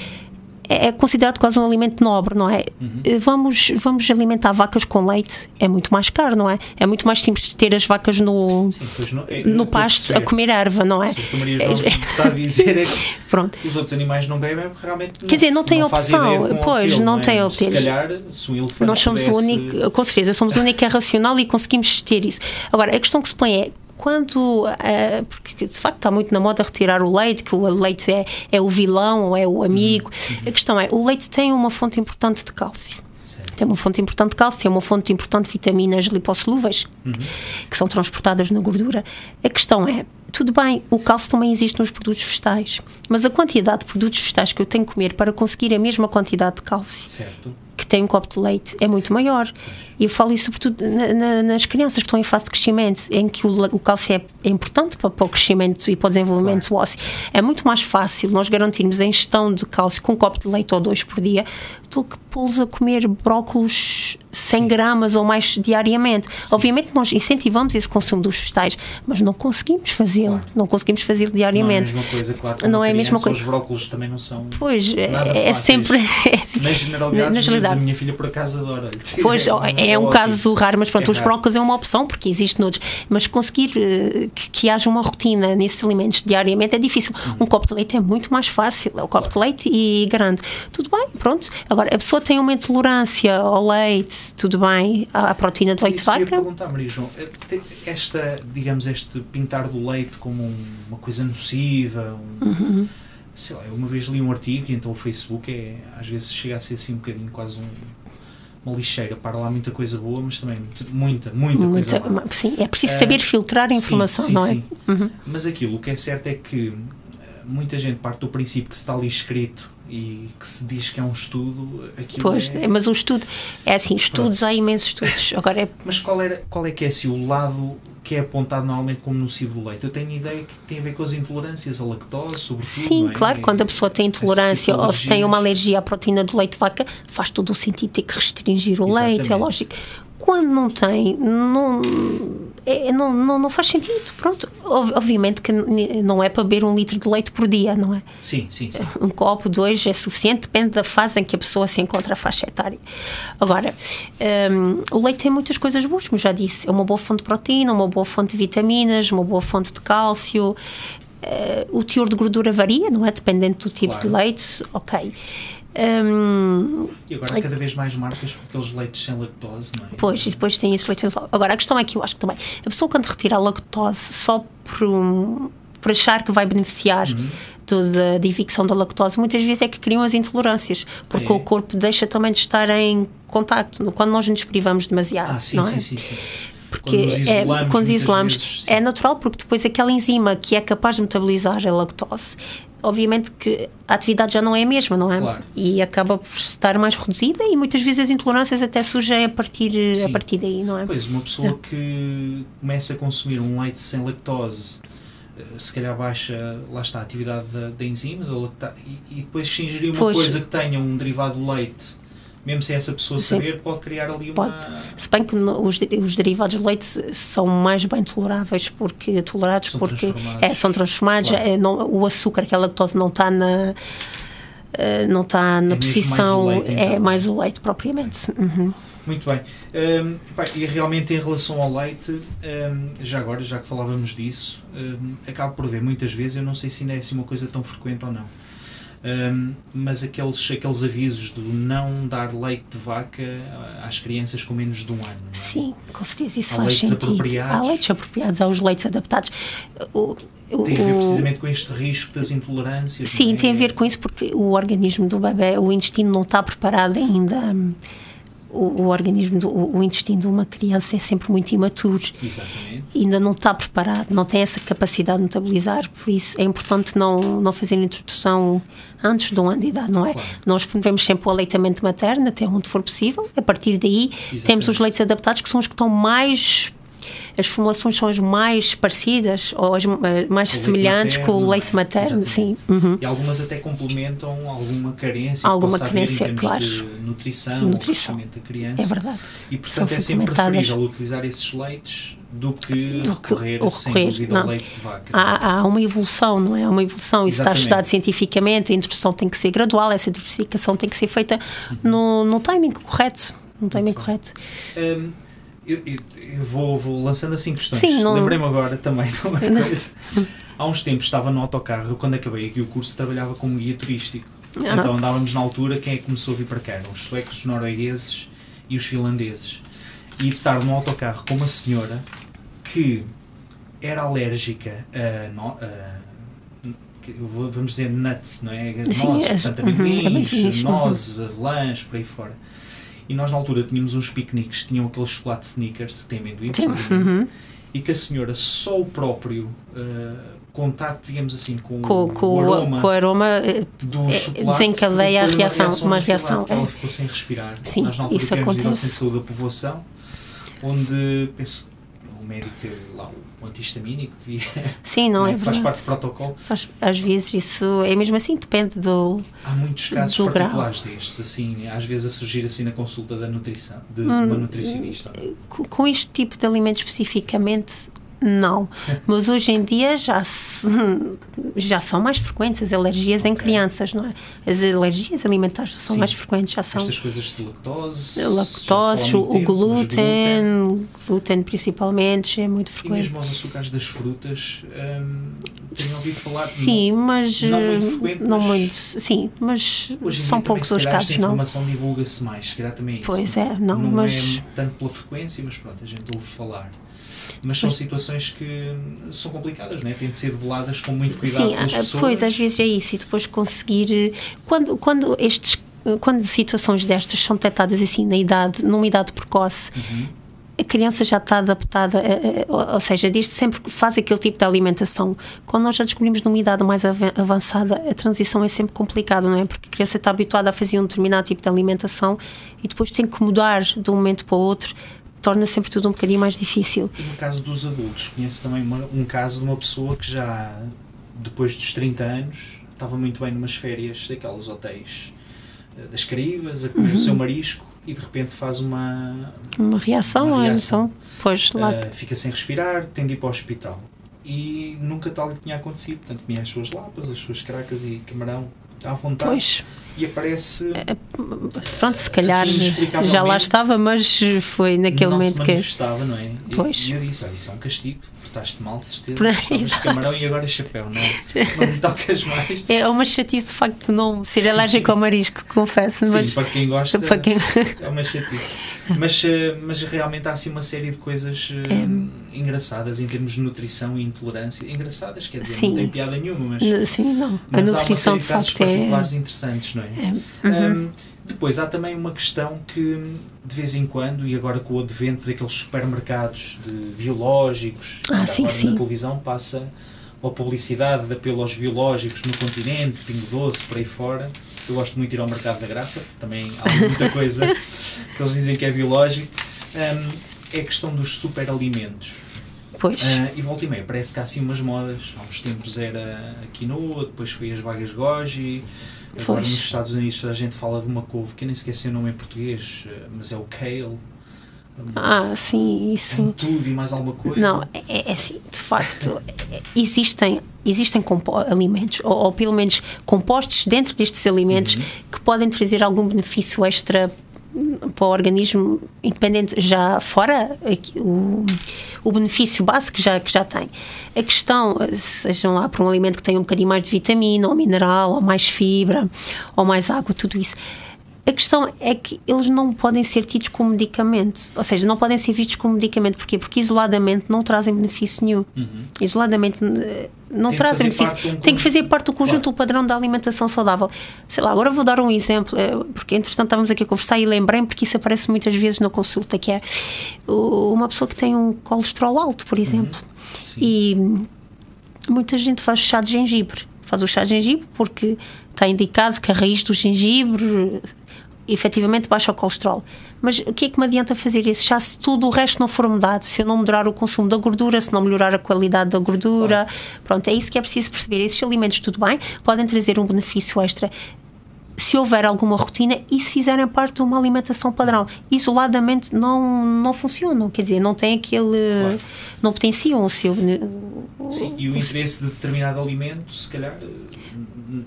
É é considerado quase um alimento nobre, não é? Eh, Vamos, vamos alimentar vacas com leite, é muito mais caro, não é? É muito mais simples de ter as vacas no, Sim, não, é, no eu pasto a percebo. comer erva, não é? O que a Maria João está a dizer é que Pronto. os outros animais não bebem realmente Quer dizer, não tem opção. Pois, obtê-lo, não é? tem Se obter. calhar, se um elefante Nós somos o pudesse- único, com certeza, somos o único que é racional e conseguimos ter isso. Agora, a questão que se põe é quando, eh, porque de facto está muito na moda retirar o leite, que o leite é, é o vilão ou é o amigo. A questão é, o leite tem uma fonte importante de cálcio. Tem uma fonte importante de cálcio, tem uma fonte importante de vitaminas lipossolúveis que são transportadas na gordura. A questão é, tudo bem, o cálcio também existe nos produtos vegetais, mas a quantidade de produtos vegetais que eu tenho que comer para conseguir a mesma quantidade de cálcio Certo. Tem um copo de leite é muito maior. E eu falo isso sobretudo na- na- nas crianças que estão em fase de crescimento, em que o, o cálcio é, é importante para, para o crescimento e para o desenvolvimento ósseo. É muito mais fácil nós garantirmos a ingestão de cálcio com um copo de leite ou dois por dia do que pô-los a comer brócolos 100 gramas ou mais diariamente. Obviamente nós incentivamos esse consumo dos vegetais, mas não conseguimos fazê-lo. Não conseguimos fazê-lo Não é a diariamente. mesma coisa, claro. Não é a mesma coisa. Os brócolos também não são. Pois, é, é sempre. Na generalidade, na os miúdos, generalidade. a minha filha por acaso adora. Pois, é, um ótimo. caso raro, mas pronto, É os raro. brócolis é uma opção porque existe noutros. Mas conseguir eh, que, que haja uma rotina nesses alimentos diariamente é difícil. Uhum. Um copo de leite é muito mais fácil. É o copo de leite e garanto. Tudo bem, pronto. Agora, a pessoa tem uma intolerância ao leite, tudo bem, à proteína de leite de Isso eu vaca. perguntar, Maria João, eh, esta, digamos, este pintar do leite como um- uma coisa nociva, um, Uhum. sei lá, eu uma vez li um artigo e então o Facebook é, às vezes chega a ser assim um bocadinho quase um, uma lixeira, para lá muita coisa boa, mas também muito- muita, muita, coisa. Muita- sim, é preciso Eh, saber filtrar a Sim, informação, sim, não é? sim. Mas aquilo, o que é certo é que eh, muita gente parte do princípio que se está ali escrito e que se diz que é um estudo, aquilo Pois, é... mas o estudo, é assim, estudos, há imensos estudos. Agora é Mas qual, era, qual é que é assim, o lado que é apontado normalmente como nocivo do leite? Eu tenho ideia que tem a ver com as intolerâncias, a lactose, sobretudo. Sim, é? claro, quando a pessoa tem tipo intolerância ou se tem uma alergia à proteína do leite de vaca, faz todo o sentido ter que restringir o leite, é Exatamente. lógico. Quando não tem, não, é, não, não, não faz sentido. Pronto, Ob- obviamente que não é para beber um litro de leite por dia, não é? Sim, sim, sim. Um copo, dois é suficiente, depende da fase em que a pessoa se encontra a faixa etária. Agora, hum, o leite tem muitas coisas boas, como já disse, é uma boa fonte de proteína, uma boa fonte de vitaminas, uma boa fonte de cálcio. Eh, o teor de gordura varia, não é? Dependendo do tipo Claro. de leite, ok. Hum, E agora há cada vez mais marcas com aqueles leites sem lactose, não é? Pois, e depois tem esse leite natural. Agora, a questão é que eu acho que também a pessoa quando retira a lactose só por, um, por achar que vai beneficiar do- da, da evicção da lactose, muitas vezes é que criam as intolerâncias, porque É. o corpo deixa também de estar em contacto quando nós nos privamos demasiado. Ah, sim, não sim, é? sim, sim. Porque Quando nos é, isolamos, quando nos muitas isolamos, vezes, sim. é natural porque depois aquela enzima que é capaz de metabolizar a lactose, obviamente que a atividade já não é a mesma, não é? Claro. E acaba por estar mais reduzida e muitas vezes as intolerâncias até surgem a partir, a partir daí, não é? Pois, uma pessoa que começa a consumir um leite sem lactose, eh, se calhar baixa, lá está, a atividade da, da enzima, da lacta, e, e depois se ingerir uma Pois. coisa que tenha um derivado de leite, mesmo sem essa pessoa Sim. saber, pode criar ali uma... Pode. Se bem que no- os, os derivados de leite são mais bem toleráveis porque tolerados São porque transformados. é, são transformados, Claro. é, não- o açúcar, que é a lactose não está na eh, não está na mesmo posição, mais leite, é então. mais o leite propriamente. Uhum. Muito bem. Um, e realmente em relação ao leite, um, já agora, já que falávamos disso, um, acabo por ver muitas vezes, eu não sei se ainda é assim uma coisa tão frequente ou não, um, mas aqueles, aqueles avisos do não dar leite de vaca às crianças com menos de um ano. É? Sim, com certeza isso há faz sentido. Há leites apropriados, há os leites adaptados. O, o, tem a ver precisamente com este risco das intolerâncias. Sim, é? tem a ver com isso porque o organismo do bebê, o intestino não está preparado ainda. O, o organismo, do, o, o, intestino de uma criança é sempre muito imaturo. Exatamente. Ainda não está preparado, não tem essa capacidade de metabolizar, por isso é importante não, não fazer a introdução antes de um ano de idade, não é? Claro. Nós promovemos sempre o aleitamento materno até onde for possível, a partir daí Exatamente. temos os leites adaptados que são os que estão mais as formulações são as mais parecidas ou as eh, mais o semelhantes materno, com o leite materno, sim. Uhum. E algumas até complementam alguma carência, alguma carência, claro. de nutrição, nutrição. da criança. É verdade. E portanto são é sempre preferível utilizar esses leites do que do recorrer, que sem dúvida ao leite de vaca. Há, há, uma evolução, não é? Há uma evolução, isso Exatamente. está estudado cientificamente, a introdução tem que ser gradual, essa diversificação tem que ser feita uhum. no, no timing correto. No timing correto. Um, eu, eu, eu vou, vou, lançando assim questões. Sim, não... Lembrei-me agora também de uma coisa. Há uns tempos estava no autocarro, quando acabei aqui o curso, trabalhava como guia turístico. Ah. Então andávamos na altura, quem é que começou a vir para cá? Os suecos, os noruegueses e os finlandeses. E estar no autocarro com uma senhora que era alérgica a, a vamos dizer nuts, não é? Nozes, portanto, uhum, amendoins, uhum, nozes, avelãs, por aí fora. E nós na altura tínhamos uns piqueniques, tinham aquele chocolate sneakers, que tem amendoim, uhum. e que a senhora só o próprio uh, contacto, digamos assim, com, com, com o aroma, com o aroma do chocolate desencadeia a reação, uma reação. Ela ficou sem respirar. Sim, nós na altura isso acontece. Centro de Saúde da Povoação, onde penso, o médico teve lá o antihistamínico, devia, Sim, não, é, é Faz parte do protocolo. Faz, às vezes isso é mesmo assim, depende do. Há muitos casos particulares grau. destes, assim, às vezes a surgir assim na consulta da nutrição, de hum, uma nutricionista. Com este tipo de alimentos especificamente, não, mas hoje em dia já, já são mais frequentes as alergias em crianças, não é? As alergias alimentares são Sim. mais frequentes, já são. Estas coisas de lactose. Lactose, o, tempo, glúten, glúten, glúten principalmente, é muito frequente. E mesmo os açúcares das frutas, hum, tenho ouvido falar. Sim, não, mas. Não muito frequente. Não mas muito, sim, mas são poucos os casos, não. A informação divulga-se mais, se calhar também é isso. Pois é, não, não mas. é tanto pela frequência, mas pronto, a gente ouve falar mas são situações que são complicadas, né? têm de ser debeladas com muito cuidado Sim, pelas pessoas. Pois, às vezes é isso, e depois conseguir. Quando, quando estes. Quando situações destas são detectadas assim na idade, numa idade precoce, uhum a criança já está adaptada, ou seja, diz sempre que faz aquele tipo de alimentação. Quando nós já descobrimos numa idade mais avançada, a transição é sempre complicada, não é? Porque a criança está habituada a fazer um determinado tipo de alimentação e depois tem que mudar de um momento para o outro torna sempre tudo um bocadinho mais difícil. E no caso dos adultos, conheço também uma, um caso de uma pessoa que já, depois dos 30 anos, estava muito bem numas férias daqueles hotéis eh, das Caraíbas, a comer uhum. o seu marisco e de repente faz uma, uma reação, uma reação. Pois, lá uh, fica sem respirar, tem de ir para o hospital. E nunca tal lhe tinha acontecido, portanto comia as suas lapas, as suas caracas e camarão à vontade. Pois e aparece. É, pronto, se calhar assim, já lá estava, mas foi naquele momento que. não é? Pois. E eu disse: olha, isso é um castigo, portaste mal, de certeza. De camarão e agora chapéu, não é? Não me tocas mais. É uma chatice de facto de não ser alérgico ao marisco, confesso. Sim, mas para quem gosta, para quem... é uma chatice. Mas, eh, mas realmente há assim uma série de coisas eh, é. engraçadas em termos de nutrição e intolerância. Engraçadas, quer dizer, Sim. não tem piada nenhuma, mas. Sim, não. A nutrição de, de facto é. particulares interessantes, não é? é. Uhum. Um, depois há também uma questão que de vez em quando, e agora com o advento daqueles supermercados de biológicos, ah, sim, agora sim. na televisão passa a publicidade de apelo aos biológicos no continente, Pingo Doce, por aí fora. Eu gosto muito de ir ao Mercado da Graça, também há muita coisa que eles dizem que é biológico. Um, é a questão dos superalimentos. Pois. Uh, e volta e meia, parece que há assim umas modas. Há uns tempos era a quinoa, depois foi as vagas goji. Agora nos Estados Unidos a gente fala de uma couve que eu nem esqueci o nome em português, ah, mas é o kale. Ah, sim, isso. tudo e mais alguma coisa? Não, é, é assim, de facto, existem, existem alimentos, ou, ou, pelo menos compostos dentro destes alimentos, uhum. que podem trazer algum benefício extra para o organismo independente já fora o, o benefício básico que já, que já tem. A questão, sejam lá por um alimento que tenha um bocadinho mais de vitamina, ou mineral, ou mais fibra, ou mais água, tudo isso a questão é que eles não podem ser tidos como medicamento, ou seja, não podem ser vistos como medicamento. Porquê? Porque isoladamente não trazem benefício nenhum. Uhum. Isoladamente eh, não tem trazem benefício. Um tem que fazer parte do conjunto claro. do padrão da alimentação saudável. Sei lá, agora vou dar um exemplo, eh, porque entretanto estávamos aqui a conversar e lembrei-me, porque isso aparece muitas vezes na consulta, que é uma pessoa que tem um colesterol alto, por exemplo. Uhum. E muita gente faz chá de gengibre. Faz o chá de gengibre porque está indicado que a raiz do gengibre efetivamente baixa o colesterol. Mas o que é que me adianta fazer isso? Já se tudo o resto não for mudado, se eu não melhorar o consumo da gordura, se não melhorar a qualidade da gordura, claro. pronto, é isso que é preciso perceber. Esses alimentos, tudo bem, podem trazer um benefício extra se houver alguma rotina e se fizerem parte de uma alimentação padrão. Isoladamente não, não funcionam, quer dizer, não tem aquele. Claro. não potenciam o seu. Sim, e o interesse de determinado alimento, se calhar.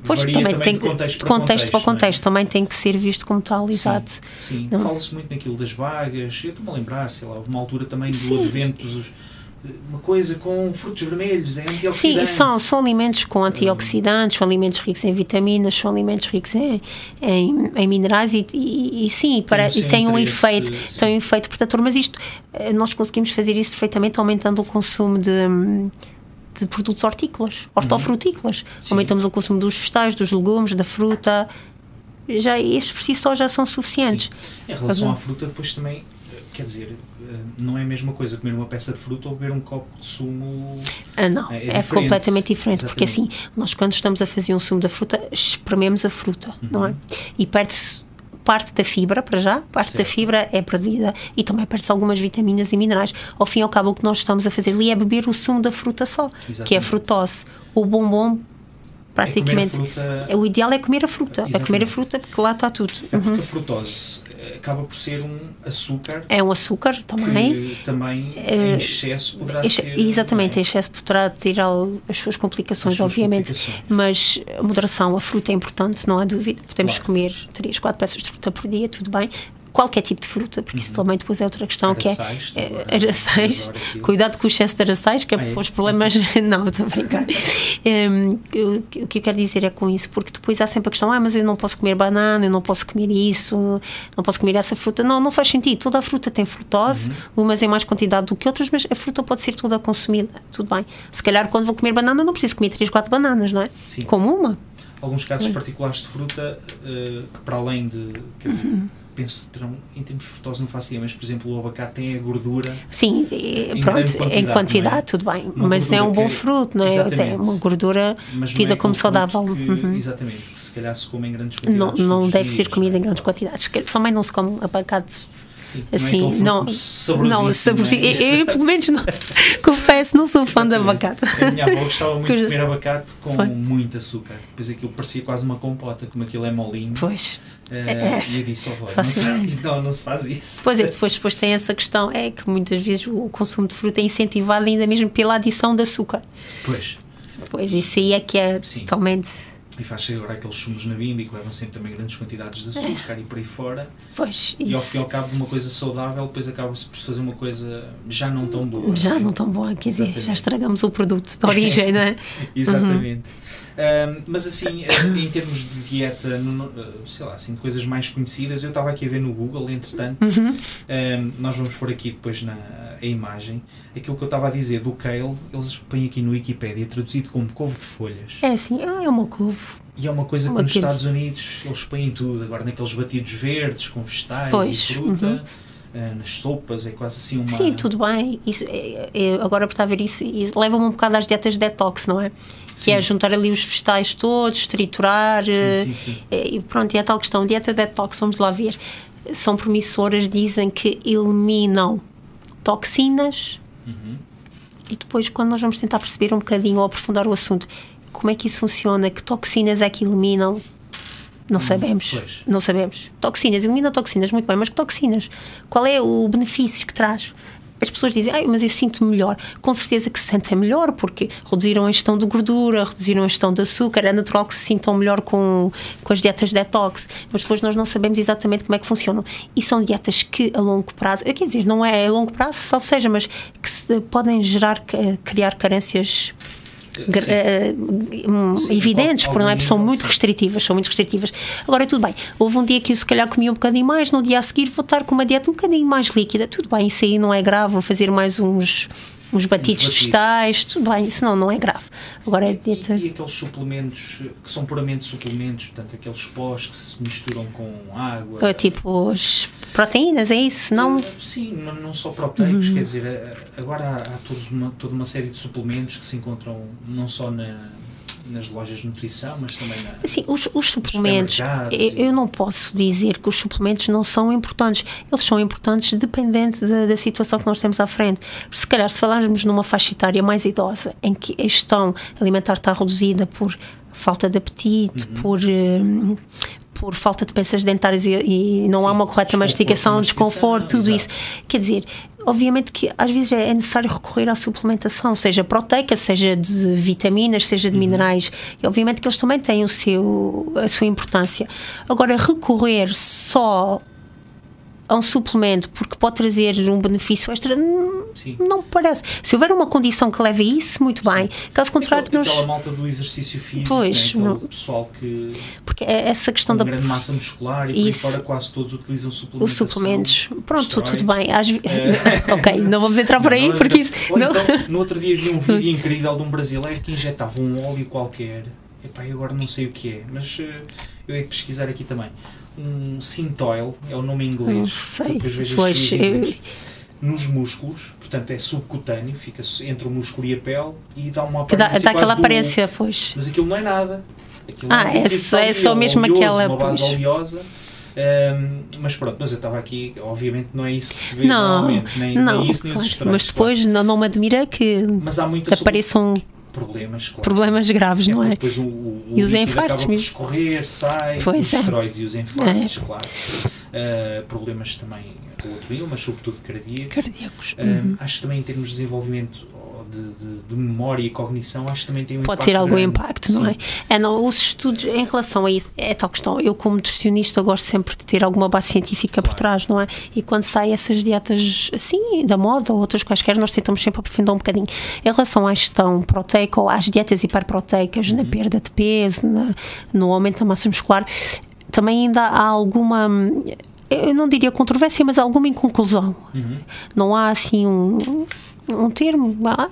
Pois também, também tem de contexto, para, contexto, para é? contexto, também tem que ser visto como tal, exato. Sim, sim. fala-se muito naquilo das vagas. Eu estou-me a lembrar, sei lá, houve uma altura também do sim. advento dos uma coisa com frutos vermelhos, é antioxidantes. Sim, são, são alimentos com antioxidantes, são alimentos ricos em vitaminas, são alimentos ricos em, em, em minerais e, e, e sim, para, e tem um efeito, sim. tem um efeito protetor, mas isto eh, nós conseguimos fazer isso perfeitamente aumentando o consumo de de produtos hortícolas, hortofrutícolas. Uhum. Aumentamos o consumo dos vegetais, dos legumes, da fruta. Já estes por si só já são suficientes. Sim. Em relação à fruta, depois também, eh, quer dizer, eh, não é a mesma coisa comer uma peça de fruta ou beber um copo de sumo. Ah, não, é, é completamente diferente, Exatamente. porque assim, nós quando estamos a fazer um sumo da fruta, esprememos a fruta, uhum. não é? Uhum. E perde-se parte da fibra, para já, parte da fibra é perdida e também perde-se algumas vitaminas e minerais. Ao fim e ao cabo, o que nós estamos a fazer ali é beber o sumo da fruta só, Exatamente. que é a frutose. O bombom praticamente. É fruta... O ideal é comer a fruta. Exatamente. É comer a fruta porque lá está tudo. É porque uhum. a frutose acaba por ser um açúcar. É um açúcar também. Que também em excesso poderá ser. Exatamente, é? em excesso poderá ter as suas complicações, as suas obviamente. Complicações. Mas a moderação, a fruta é importante, não há dúvida. Podemos claro. comer 3, 4 peças de fruta por dia, tudo bem qualquer tipo de fruta, porque uhum. isso também depois é outra questão araçais, que é, é araçais, cuidado com o excesso de araçais, que é, ah, é? os problemas, não, estou a brincar. Um, o, que eu quero dizer é com isso, porque depois há sempre a questão, ah, mas eu não posso comer banana, eu não posso comer isso, não posso comer essa fruta. Não, não faz sentido. Toda a fruta tem frutose, uhum. umas em mais quantidade do que outras, mas a fruta pode ser toda consumida. Tudo bem. Se calhar quando vou comer banana, não preciso comer 3, 4 bananas, não é? Sim. Como uma. Alguns casos particulares de fruta uh, que, para além de. Quer dizer, uhum penso que terão, em termos de frutose, não faço ideia, mas por exemplo o abacate tem a gordura. Sim, em pronto, quantidade, em quantidade, é? tudo bem, uma mas é um bom fruto, não é? Tem uma gordura mas tida é como saudável. Que, uhum. Exatamente, que se calhar se come em grandes quantidades. Não, não deve ser comida em grandes quantidades, também não se come abacate Sim, assim, não, é não, não saborzinho. É? Eu, eu, pelo menos, não, confesso, não sou fã de abacate. A minha avó gostava muito de comer abacate com Foi. muito açúcar. Depois aquilo parecia quase uma compota, como aquilo é molinho. Pois. Uh, é, e eu disse, oh, não, não, não se faz isso. Pois é, depois, depois tem essa questão, é que muitas vezes o consumo de fruta é incentivado ainda mesmo pela adição de açúcar. Pois. Pois, isso aí é que é Sim. totalmente e faz agora aqueles sumos na bimbi que levam sempre também grandes quantidades de açúcar é. e por aí fora. Pois, e ao fim e ao cabo de uma coisa saudável, depois acaba-se por fazer uma coisa já não tão boa. Já não tão boa, quer dizer, já estragamos o produto de origem, não é? Exatamente. Uhum. Um, mas assim, em termos de dieta, sei lá, assim, coisas mais conhecidas, eu estava aqui a ver no Google, entretanto, uhum. um, nós vamos pôr aqui depois na a imagem, aquilo que eu estava a dizer do kale, eles põem aqui no Wikipedia traduzido como couve de folhas. É assim, é uma couve. E é uma coisa uma que nos Estados Unidos eles põem tudo, agora naqueles batidos verdes com vegetais pois. e fruta. Uhum uh, nas sopas, é quase assim uma. Sim, tudo bem. Isso, é, é, agora por estar a ver isso, leva-me um bocado às dietas de detox, não é? Sim. Que é juntar ali os vegetais todos, triturar. Sim, eh, sim, sim. E pronto, e é tal questão. Dieta detox, vamos lá ver. São promissoras, dizem que eliminam toxinas. Uhum. E depois, quando nós vamos tentar perceber um bocadinho ou aprofundar o assunto, como é que isso funciona, que toxinas é que eliminam, não hum, sabemos. Pois. Não sabemos. Toxinas, elimina toxinas, muito bem, mas que toxinas? Qual é o benefício que traz? as pessoas dizem, mas eu sinto melhor. Com certeza que se sentem melhor, porque reduziram a ingestão de gordura, reduziram a ingestão de açúcar, é natural que se sintam melhor com, com as dietas detox, mas depois nós não sabemos exatamente como é que funcionam. E são dietas que a longo prazo, quer dizer, não é a longo prazo, salvo seja, mas que se, podem gerar, criar carências uh, Sim, evidentes, porque não é? São muito restritivas, são muito restritivas. Agora, tudo bem, houve um dia que eu se calhar comia um bocadinho mais, no dia a seguir vou estar com uma dieta um bocadinho mais líquida, tudo bem, isso aí não é grave, vou fazer mais uns uns batidos vegetais, tudo bem, isso não, não é grave. Agora é. E, e, aqueles suplementos que são puramente suplementos, portanto, aqueles pós que se misturam com água. É, tipo as proteínas, é isso? Não? Uh, sim, não, não só proteicos, uhum. quer dizer, agora há, há todos uma, toda uma série de suplementos que se encontram não só na nas lojas de nutrição, mas também na, Sim, os, os suplementos, eu, eu, não posso dizer que os suplementos não são importantes. Eles são importantes dependente da, da, situação que nós temos à frente. Se calhar, se falarmos numa faixa etária mais idosa, em que a gestão alimentar está reduzida por falta de apetite, uhum. por. Um, por falta de peças dentárias e, e não Sim, há uma correta mastigação, desconforto, tudo exato. isso. Quer dizer, obviamente que às vezes é necessário recorrer à suplementação, seja proteica, seja de vitaminas, seja de uhum. minerais, e obviamente que eles também têm o seu, a sua importância. Agora, recorrer só a um suplemento porque pode trazer um benefício extra, Sim. não me parece. Se houver uma condição que leve a isso, muito bem. Caso contrário, aquela, nós. Aquela malta do exercício físico, pois, né? não. pessoal que. Porque é essa questão da. grande massa muscular e isso, por fora quase todos utilizam suplementos. Os suplementos. Pronto, tudo bem. Às... É. ok, não vamos entrar por aí não, porque isso. Ou não. Então, no outro dia vi um vídeo incrível de um brasileiro que injetava um óleo qualquer. Epá, eu agora não sei o que é, mas uh, eu hei de pesquisar aqui também um Syntoil, é o nome em inglês. Sei. Depois pois, eu... Nos músculos, portanto é subcutâneo, fica entre o músculo e a pele e dá uma aparência. Dá, dá aquela aparência, do... pois. Mas aquilo não é nada. Aquilo ah, é, só, é só mesmo oleoso, aquela. Uma base pois. oleosa. Um, mas pronto, mas eu estava aqui, obviamente não é isso que se vê não, normalmente, nem, não, nem isso nem claro. Mas depois claro. não, não me admira que, mas há que apareçam problemas, claro. problemas graves, é, não é? Depois o, o e os infartos mesmo. escorrer, sai, pois os é. esteroides e os infartos, é. claro. Uh, problemas também do outro mas sobretudo cardíacos. Cardíacos. Uh, uhum. Acho também em termos de desenvolvimento de, de, de, memória e cognição, acho que também tem um Pode impacto ter algum grande. impacto, não é? é não, os estudos em relação a isso, é tal questão. Eu, como nutricionista, gosto sempre de ter alguma base científica claro. por trás, não é? E quando saem essas dietas assim, da moda ou outras quaisquer, nós tentamos sempre aprofundar um bocadinho. Em relação à gestão proteica ou às dietas hiperproteicas, uhum. na perda de peso, na, no aumento da massa muscular, também ainda há alguma eu não diria controvérsia, mas alguma inconclusão. Uhum. Não há assim um, um termo. Há,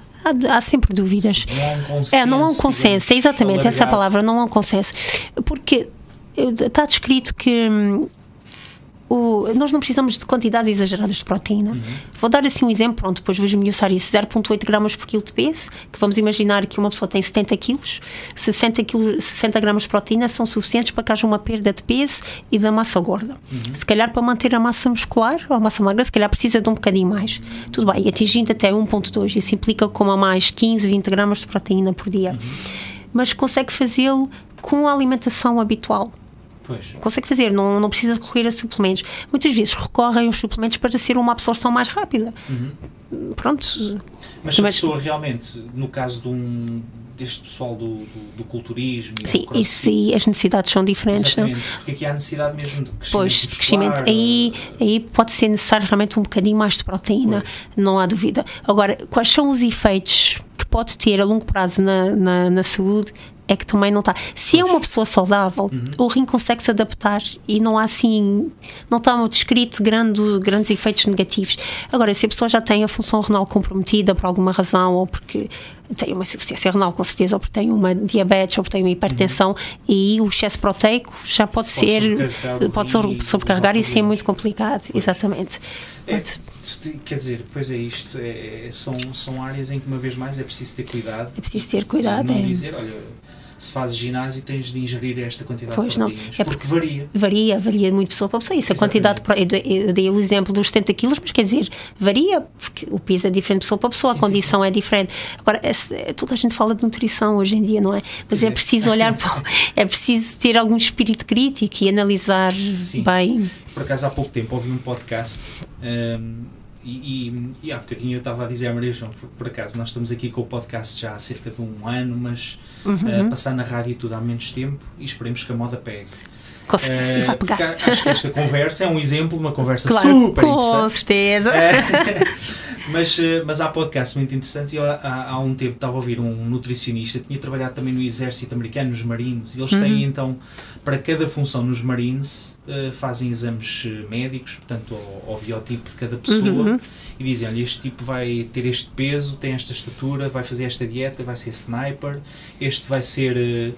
há, sempre dúvidas. Não há um consenso. É, não há um consenso, é exatamente essa palavra, não há um consenso. Porque eh, está descrito que hum, o, nós não precisamos de quantidades exageradas de proteína. Uhum. Vou dar assim um exemplo, pronto, depois vou esmiuçar isso: 0,8 gramas por quilo de peso, que vamos imaginar que uma pessoa tem 70 quilos, 60, quilos, 60 gramas de proteína são suficientes para que haja uma perda de peso e da massa gorda. Uhum. Se calhar para manter a massa muscular ou a massa magra, se calhar precisa de um bocadinho mais. Tudo bem, atingindo até 1,2, isso implica como a mais 15, 20 gramas de proteína por dia. Uhum. Mas consegue fazê-lo com a alimentação habitual. Pois. Consegue fazer, não, não precisa recorrer a suplementos. Muitas vezes recorrem aos suplementos para ser uma absorção mais rápida. Uhum. Pronto. Mas se a pessoa realmente, no caso de um, deste pessoal do, do, do culturismo. Sim, isso sim, as necessidades são diferentes. Exatamente, não? porque aqui há necessidade mesmo de crescimento. Pois, de crescimento. Aí, aí pode ser necessário realmente um bocadinho mais de proteína, pois. não há dúvida. Agora, quais são os efeitos que pode ter a longo prazo na, na, na saúde? É que também não está. Se é uma pessoa saudável, uhum. o rim consegue se adaptar e não há assim, não está descrito grande, grandes efeitos negativos. Agora, se a pessoa já tem a função renal comprometida por alguma razão, ou porque tem uma insuficiência renal, com certeza, ou porque tem uma diabetes, ou porque tem uma hipertensão, uhum. e o excesso proteico já pode, pode ser, pode sobrecarregar e ser muito complicado. Pois. Exatamente. É, quer dizer, pois é isto, é, são, são áreas em que uma vez mais é preciso ter cuidado. É preciso ter cuidado. Não é. dizer, olha se fazes ginásio tens de ingerir esta quantidade pois de proteínas, não. É porque, porque, varia. Varia, varia muito pessoa para pessoa. Isso, a quantidade de, eu dei o exemplo dos 70 quilos, mas quer dizer, varia, porque o peso é diferente de pessoa para pessoa, sim, a condição sim, sim. é diferente. Agora, é, toda a gente fala de nutrição hoje em dia, não é? Mas é, é, preciso olhar para, é preciso ter algum espírito crítico e analisar bem. Por acaso, há pouco tempo ouvi um podcast. Um, e, e, e há bocadinho eu estava a dizer a Maria João, por, por, acaso, nós estamos aqui com o podcast já há cerca de um ano, mas uhum. uh, passar na rádio e tudo há menos tempo e esperemos que a moda pegue. Com certeza, uh, vai pegar. Acho que esta conversa é um exemplo de uma conversa claro, super com interessante. Com certeza. mas, eh, mas há podcasts muito interessantes e há, há um tempo estava a ouvir um nutricionista, tinha trabalhado também no exército americano, nos Marines, e eles têm uhum. então, para cada função nos Marines, uh, fazem exames eh, médicos, portanto, ao, ao biotipo de cada pessoa, uhum. e dizem, olha, este tipo vai ter este peso, tem esta estatura, vai fazer esta dieta, vai ser sniper, este vai ser...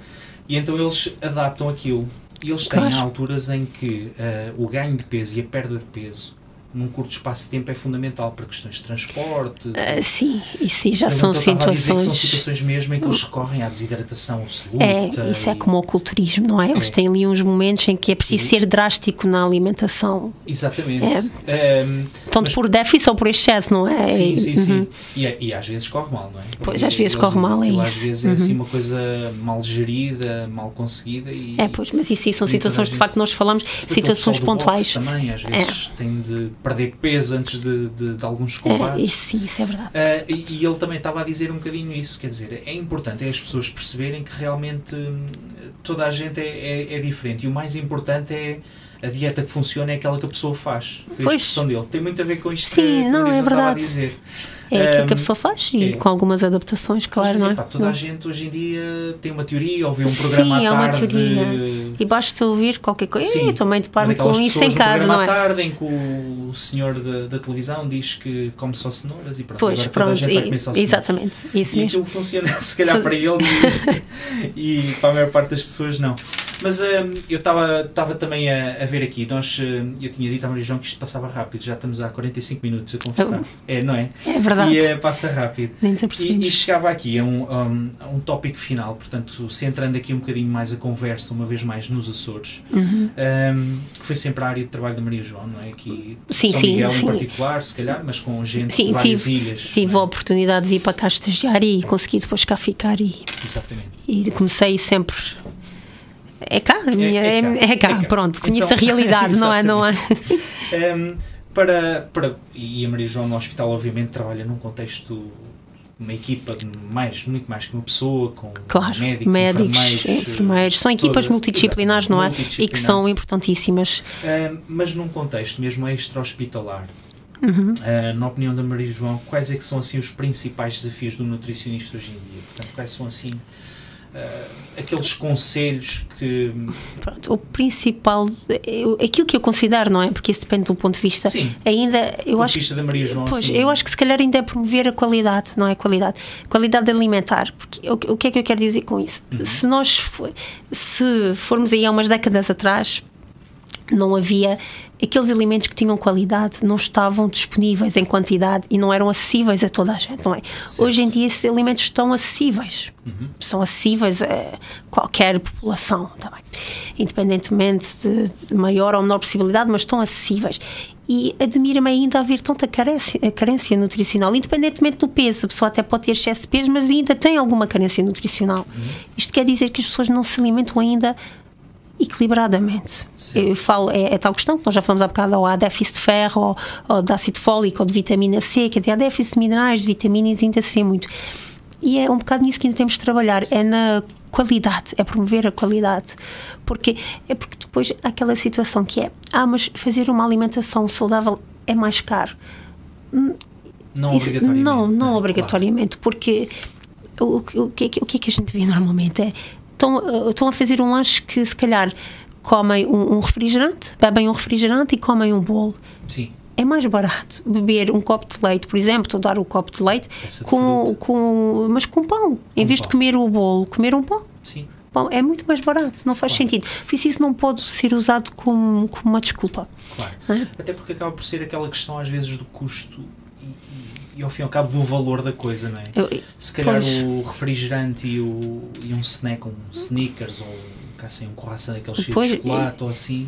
E então eles adaptam aquilo. Eles têm claro. alturas em que uh, o ganho de peso e a perda de peso num curto espaço de tempo é fundamental para questões de transporte. Uh, sim, e sim, já são situações. São situações mesmo em que eles recorrem à desidratação absoluta. É, isso é como o culturismo, não é? Eles é. têm ali uns momentos em que é preciso ser drástico na alimentação. Exatamente. É. Um, Tanto mas... por déficit ou por excesso, não é? Sim, sim, sim. Uhum. E, é, e, às vezes corre mal, não é? Pois, às vezes corre mal, é isso. Às vezes uhum. é assim uhum. uma coisa mal gerida, mal conseguida. E, é, pois, mas isso sim, são situações, de facto, nós falamos, situações pontuais. Também, às vezes, é. tem de perder peso antes de, de, de alguns é, combates. É, isso, isso é verdade. Uh, e, e, ele também estava a dizer um bocadinho isso, quer dizer, é importante é as pessoas perceberem que realmente hum, toda a gente é, é, é diferente e o mais importante é a dieta que funciona é aquela que a pessoa faz. Foi a expressão dele. Tem muito a ver com isto Sim, que, não, é verdade. a dizer. É aquilo que a pessoa faz e é. com algumas adaptações, claro, dizer, não é? Pá, toda a gente hoje em dia tem uma teoria ou vê um programa Sim, à é uma tarde. teoria. E basta ouvir qualquer coisa. Sim, eu também deparo com isso em casa, não é? tarde em que o senhor da, da, televisão diz que come só cenouras e pronto. Pois, agora pronto, toda a gente vai comer só cenouras. exatamente. Isso e mesmo. aquilo funciona, se calhar, para ele e, e, para a maior parte das pessoas não. Mas um, eu estava também a, a, ver aqui, nós, hum, eu tinha dito à Maria João que isto passava rápido, já estamos há 45 minutos a conversar. É, não é? É verdade. E uh, passa rápido. Nem e, e chegava aqui a um, um, a um tópico final, portanto, centrando aqui um bocadinho mais a conversa, uma vez mais nos Açores, uhum. um, que foi sempre a área de trabalho da Maria João, não é? Aqui, sim, São sim, Miguel sim. em particular, se calhar, mas com gente sim, de várias tive, ilhas. Tive é? a oportunidade de vir para cá estagiar e consegui depois cá ficar e, Exatamente. e comecei sempre é cá, a minha, é, é, cá, é, cá, é cá, pronto, conheço então, a realidade, não é? Não é? um, para, para, e a Maria João no hospital, obviamente, trabalha num contexto uma equipa de mais, muito mais que uma pessoa, com claro, médicos, médicos enfermeiros. enfermeiros. São equipas toda, multidisciplinares, não é? multidisciplinares. E que são importantíssimas. Uh, mas num contexto mesmo extra-hospitalar, uhum. uh, na opinião da Maria João, quais é que são assim os principais desafios do nutricionista hoje em dia? Portanto, quais são assim aqueles conselhos que. Pronto, o principal, aquilo que eu considero, não é? Porque isso depende do ponto de vista. Sim, ainda, eu do acho. ponto de vista da Maria João. Pois, assim, eu acho que se calhar ainda é promover a qualidade, não é? Qualidade. Qualidade alimentar. Porque o, o que é que eu quero dizer com isso? Uhum. Se nós se formos aí há umas décadas atrás, não havia aqueles alimentos que tinham qualidade não estavam disponíveis em quantidade e não eram acessíveis a toda a gente, não é? Certo. Hoje em dia esses alimentos estão acessíveis, uhum. são acessíveis a qualquer população também, independentemente de, de, maior ou menor possibilidade, mas estão acessíveis. E admira-me ainda haver tanta carência, carência nutricional, independentemente do peso. A pessoa até pode ter excesso de peso, mas ainda tem alguma carência nutricional. Uhum. Isto quer dizer que as pessoas não se alimentam ainda equilibradamente. Sim. Eu falo, é, é, tal questão que nós já falamos há bocado, ou há déficit de ferro, ou, ou de ácido fólico, ou de vitamina C, quer dizer, há déficit de minerais, de vitaminas, ainda se vê muito. E é um bocado nisso que ainda temos de trabalhar, é na qualidade, é promover a qualidade. Porque é porque depois há aquela situação que é, ah, mas fazer uma alimentação saudável é mais caro. Não Isso, obrigatoriamente. Não, não é, obrigatoriamente, claro. porque o, o, que, o que é que a gente vê normalmente é estão, estão a fazer um lanche que se calhar comem um, um, refrigerante, bebem um refrigerante e comem um bolo. Sim. É mais barato beber um copo de leite, por exemplo, estou a dar o copo de leite, com, com, mas com pão. Em vez pão. de comer o bolo, comer um pão. Sim. Pão é muito mais barato, não faz claro. sentido. Por isso, isso não pode ser usado como, como uma desculpa. Claro. É? Até porque acaba por ser aquela questão, às vezes, do custo e, ao fim e ao cabo do valor da coisa, não é? Eu, Se calhar pois. o refrigerante e, o, e um snack, um Snickers ou assim, um croissant daqueles cheios de chocolate ou assim,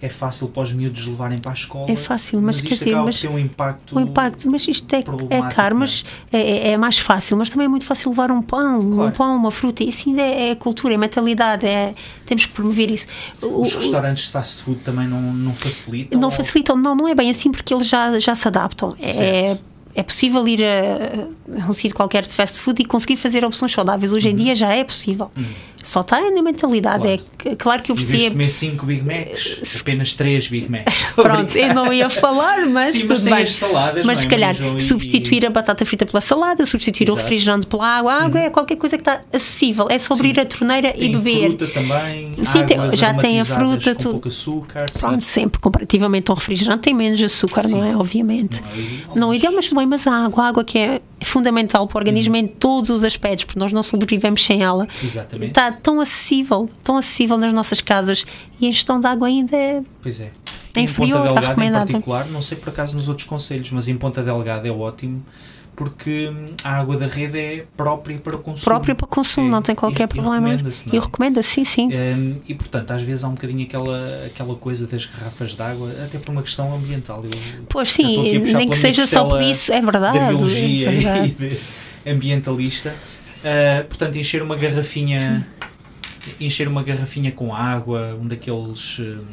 é fácil para os miúdos levarem para a escola. É fácil, mas, mas quer isto dizer, acaba mas ter um impacto. o impacto, mas isto é, é caro, é? mas é, é- é mais fácil, mas também é muito fácil levar um pão, um Claro. pão, uma fruta, isso ainda é, é cultura, é mentalidade, é, temos que promover isso. Os o- restaurantes de fast food também não, não facilitam. não ou- facilitam, não, não é bem assim porque eles já, já se adaptam. É, Certo. é possível ir a, a um sítio qualquer de fast food e conseguir fazer opções saudáveis. Hoje em dia já é possível. Só está na mentalidade. Uhum. Claro. É claro que eu percebo. comer 5 Big Macs, apenas 3 Big Macs. Pronto, eu não ia falar, mas Sim, tudo mas bem. as saladas, mas não se é, calhar João, e- substituir a batata frita pela salada, substituir o Exato. Uhum. refrigerante pela água, a água é qualquer coisa que está acessível. É só abrir Sim. a torneira e Tem beber. fruta também, Sim, tem- já tem a fruta, tudo. pouco açúcar. Pronto, sempre comparativamente a um refrigerante tem menos açúcar, não Sim. é? Obviamente. Não é ideal, Não é mas- ideal, mas bem, mas a água, a água que é fundamental para o organismo em todos os aspectos, porque nós não sobrevivemos sem ela. Exatamente. Está tão acessível, tão acessível nas nossas casas e a gestão da água ainda é. Pois é. É em Ponta Delgada em particular, não sei por acaso nos outros conselhos, mas em Ponta Delgada é ótimo porque a água da rede é própria para o consumo. própria para consumo, É, não tem qualquer e- e problema. recomenda-se, não é? E recomenda, sim, sim. Hum, e portanto, às vezes há um bocadinho aquela, aquela coisa das garrafas de água, até por uma questão ambiental. Eu Pois sim, nem que seja só por isso, é verdade. da biologia é verdade. e de ambientalista. Uh, portanto, encher uma garrafinha encher uma garrafinha com água, um daqueles uh,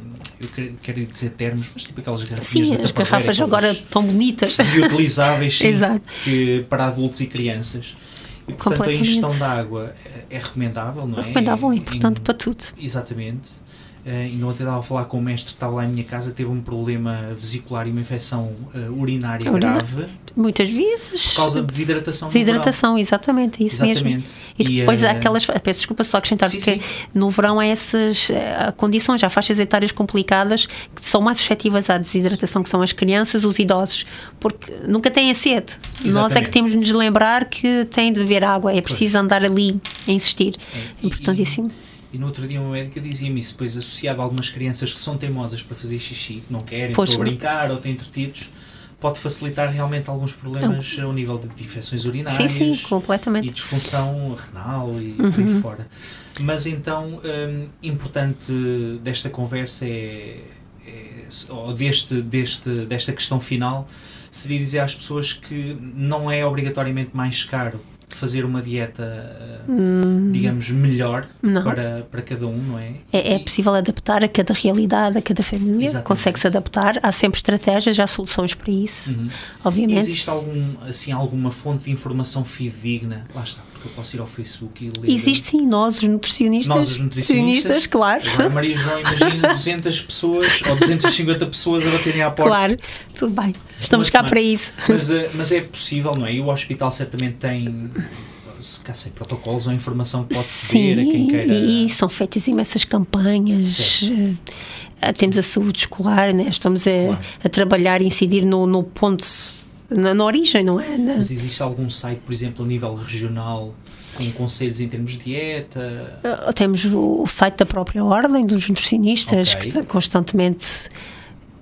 eu quero, dizer termos, mas tipo aquelas garrafinhas Sim, as garrafas agora tão bonitas. reutilizáveis sim, que, para adultos e crianças. E, portanto, a ingestão da água é, é recomendável, não é? Recomendável, é importante em- para tudo. Exatamente. Uh, ainda ontem estava a falar com o mestre que estava lá em minha casa, teve um problema vesicular e uma infecção uh, urinária Urina- grave Muitas vezes. por causa de desidratação. Desidratação, exatamente, é isso mesmo. Exatamente. E E, depois há eh, aquelas. Peço desculpa só acrescentar, Sim, porque sim. no verão há essas eh, condições, há faixas etárias complicadas que são mais suscetíveis à desidratação, que são as crianças, os idosos, porque nunca têm a sede. Nós é Exatamente. que temos de nos lembrar que têm de beber água, é preciso andar ali a insistir. e- Importantíssimo. E no outro dia uma médica dizia-me isso, depois associado a algumas crianças que são teimosas para fazer xixi, que não querem, Pois. estão a brincar ou estão entretidos, pode facilitar realmente alguns problemas ao nível de infecções Sim, urinárias sim, e completamente. disfunção renal e Uhum. por aí fora. Mas então, hum, importante desta conversa é, é- ou deste, deste, desta questão final, seria dizer às pessoas que não é obrigatoriamente mais caro fazer uma dieta, uh, digamos, melhor Hum. Não. para, para cada um, não é? É, é possível adaptar a cada realidade, a cada família, consegue-se adaptar, há sempre estratégias, há soluções para isso, Uhum. obviamente. Existe algum, assim, alguma fonte de informação fidedigna? Lá está, porque eu posso ir ao Facebook e ler. Existe sim, nós os nutricionistas. Nós, os nutricionistas. claro. Agora, Maria João, imagina 200 pessoas ou 250 pessoas a baterem à porta. Claro, tudo bem. Estamos cá para isso. Mas, eh, mas é possível, não é? E o hospital certamente tem se cá sei, protocolos ou informação que pode-se ver a quem queira. e são feitas imensas campanhas. eh, Temos a saúde escolar, né? estamos a, Claro. a trabalhar e incidir no, no ponto, na, na origem, não é? Na- Mas existe algum site, por exemplo, a nível regional, com conselhos em termos de dieta? Uh, Temos o, o site da própria Ordem dos Nutricionistas Ok. que constantemente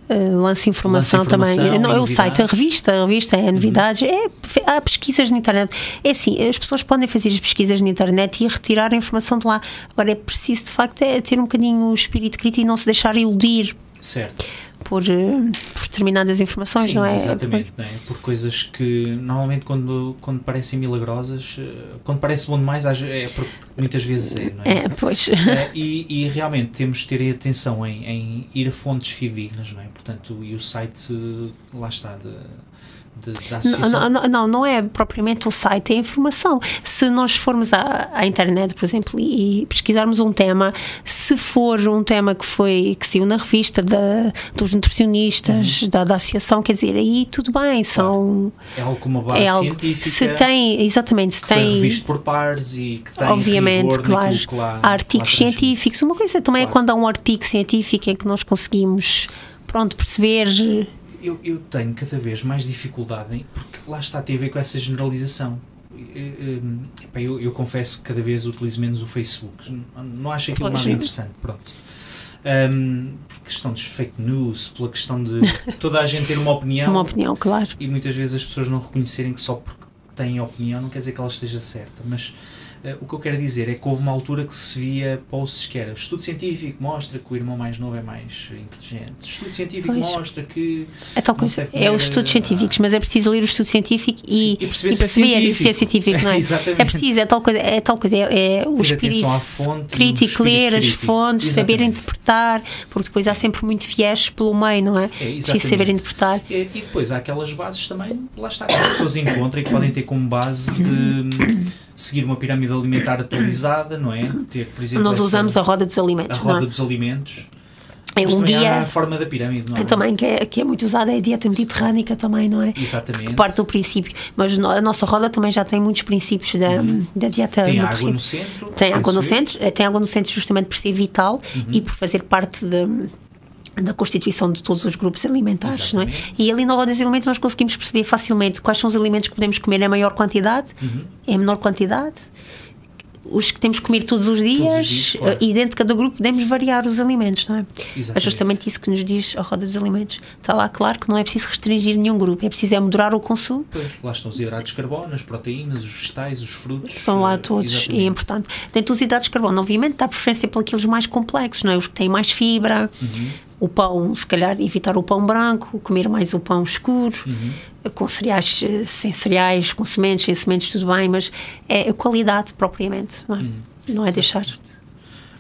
uh, lança informação informação também. Não, é o site, a revista, a revista é novidades. É, há pesquisas na internet. É assim, as pessoas podem fazer as pesquisas na internet e retirar a informação de lá. Agora é preciso, de facto, é ter um bocadinho o espírito crítico e não se deixar iludir Certo. Por, uh, por determinadas informações, Sim, não é? exatamente. não é? Por coisas que normalmente quando, quando parecem milagrosas, eh, quando parece bom demais, é porque muitas vezes é, não é? É, pois. Eh, e, e realmente temos de ter atenção em, em ir a fontes fidedignas, não é? Portanto, e o site, eh, lá está, de, de- Não, não, não, não é propriamente o site, é a informação. Se nós formos à, à internet, por exemplo, e, e pesquisarmos um tema, se for um tema que foi que saiu na revista da, dos nutricionistas, Uhum. da, da associação, quer dizer, aí tudo bem, são. É algo com uma base É algo. científica. Se tem, exatamente, se que foi tem. revisto por pares e que tem Obviamente, claro. lá, Há artigos científicos. Uma coisa também é Claro. quando há um artigo científico em que nós conseguimos, pronto, perceber. Eu, eu tenho cada vez mais dificuldade em, porque lá está, tem a ver com essa generalização. Epá, Eu, eu confesso que cada vez utilizo menos o Facebook. Não, acho aquilo nada interessante. Pronto. Um, por questão dos fake news, pela questão de toda a gente ter uma opinião Uma opinião, claro. e muitas vezes as pessoas não reconhecerem que só porque tem opinião, não quer dizer que ela esteja certa, mas o que eu quero dizer é que houve uma altura que se via posts que era estudo científico mostra que o irmão mais novo é mais inteligente. Estudo científico pois. mostra que. É tal coisa. É os estudos científicos, mas é preciso ler o estudo científico e, e perceber, e perceber se, é científico. se é científico, não é? é preciso, é tal coisa, é tal coisa, é, é o espírito crítico, ler as fontes, saber interpretar, porque depois há sempre muito viés pelo meio, não é? é preciso saber interpretar. É, e depois há aquelas bases também, lá está, que as pessoas encontram e que podem ter como base de seguir uma pirâmide alimentar atualizada, não é? Ter, por exemplo, Nós usamos essa, a roda dos alimentos. A roda é? dos alimentos. É um dia. a forma da pirâmide, não é? Também, que é, que é muito usada, é a dieta mediterrânica também, não é? Exatamente. Que parte do princípio. Mas a nossa roda também já tem muitos princípios da, uhum. da dieta Tem água no centro. Tem água no centro, eh, tem água no centro justamente por ser vital uhum. e por fazer parte de da constituição de todos os grupos alimentares, Exatamente. não é? E ali na roda dos alimentos nós conseguimos perceber facilmente quais são os alimentos que podemos comer em maior quantidade, uhum. em menor quantidade, os que temos que comer todos os dias, todos os dias claro. e dentro de cada grupo podemos variar os alimentos, não é? Exatamente. É justamente isso que nos diz a roda dos alimentos. Está lá claro que não é preciso restringir nenhum grupo, é preciso é moderar o consumo. Pois, lá estão os hidratos de carbono, as proteínas, os vegetais, os frutos. Estão lá todos Exatamente. e é importante. Dentro dos hidratos de carbono, obviamente, dá preferência para aqueles mais complexos, não é? Os que têm mais fibra. Uhum o pão, se calhar evitar o pão branco, comer mais o pão escuro, uhum. com cereais, eh, sem cereais, com sementes, sem sementes, tudo bem, mas é a qualidade propriamente, não é, uhum. não é deixar.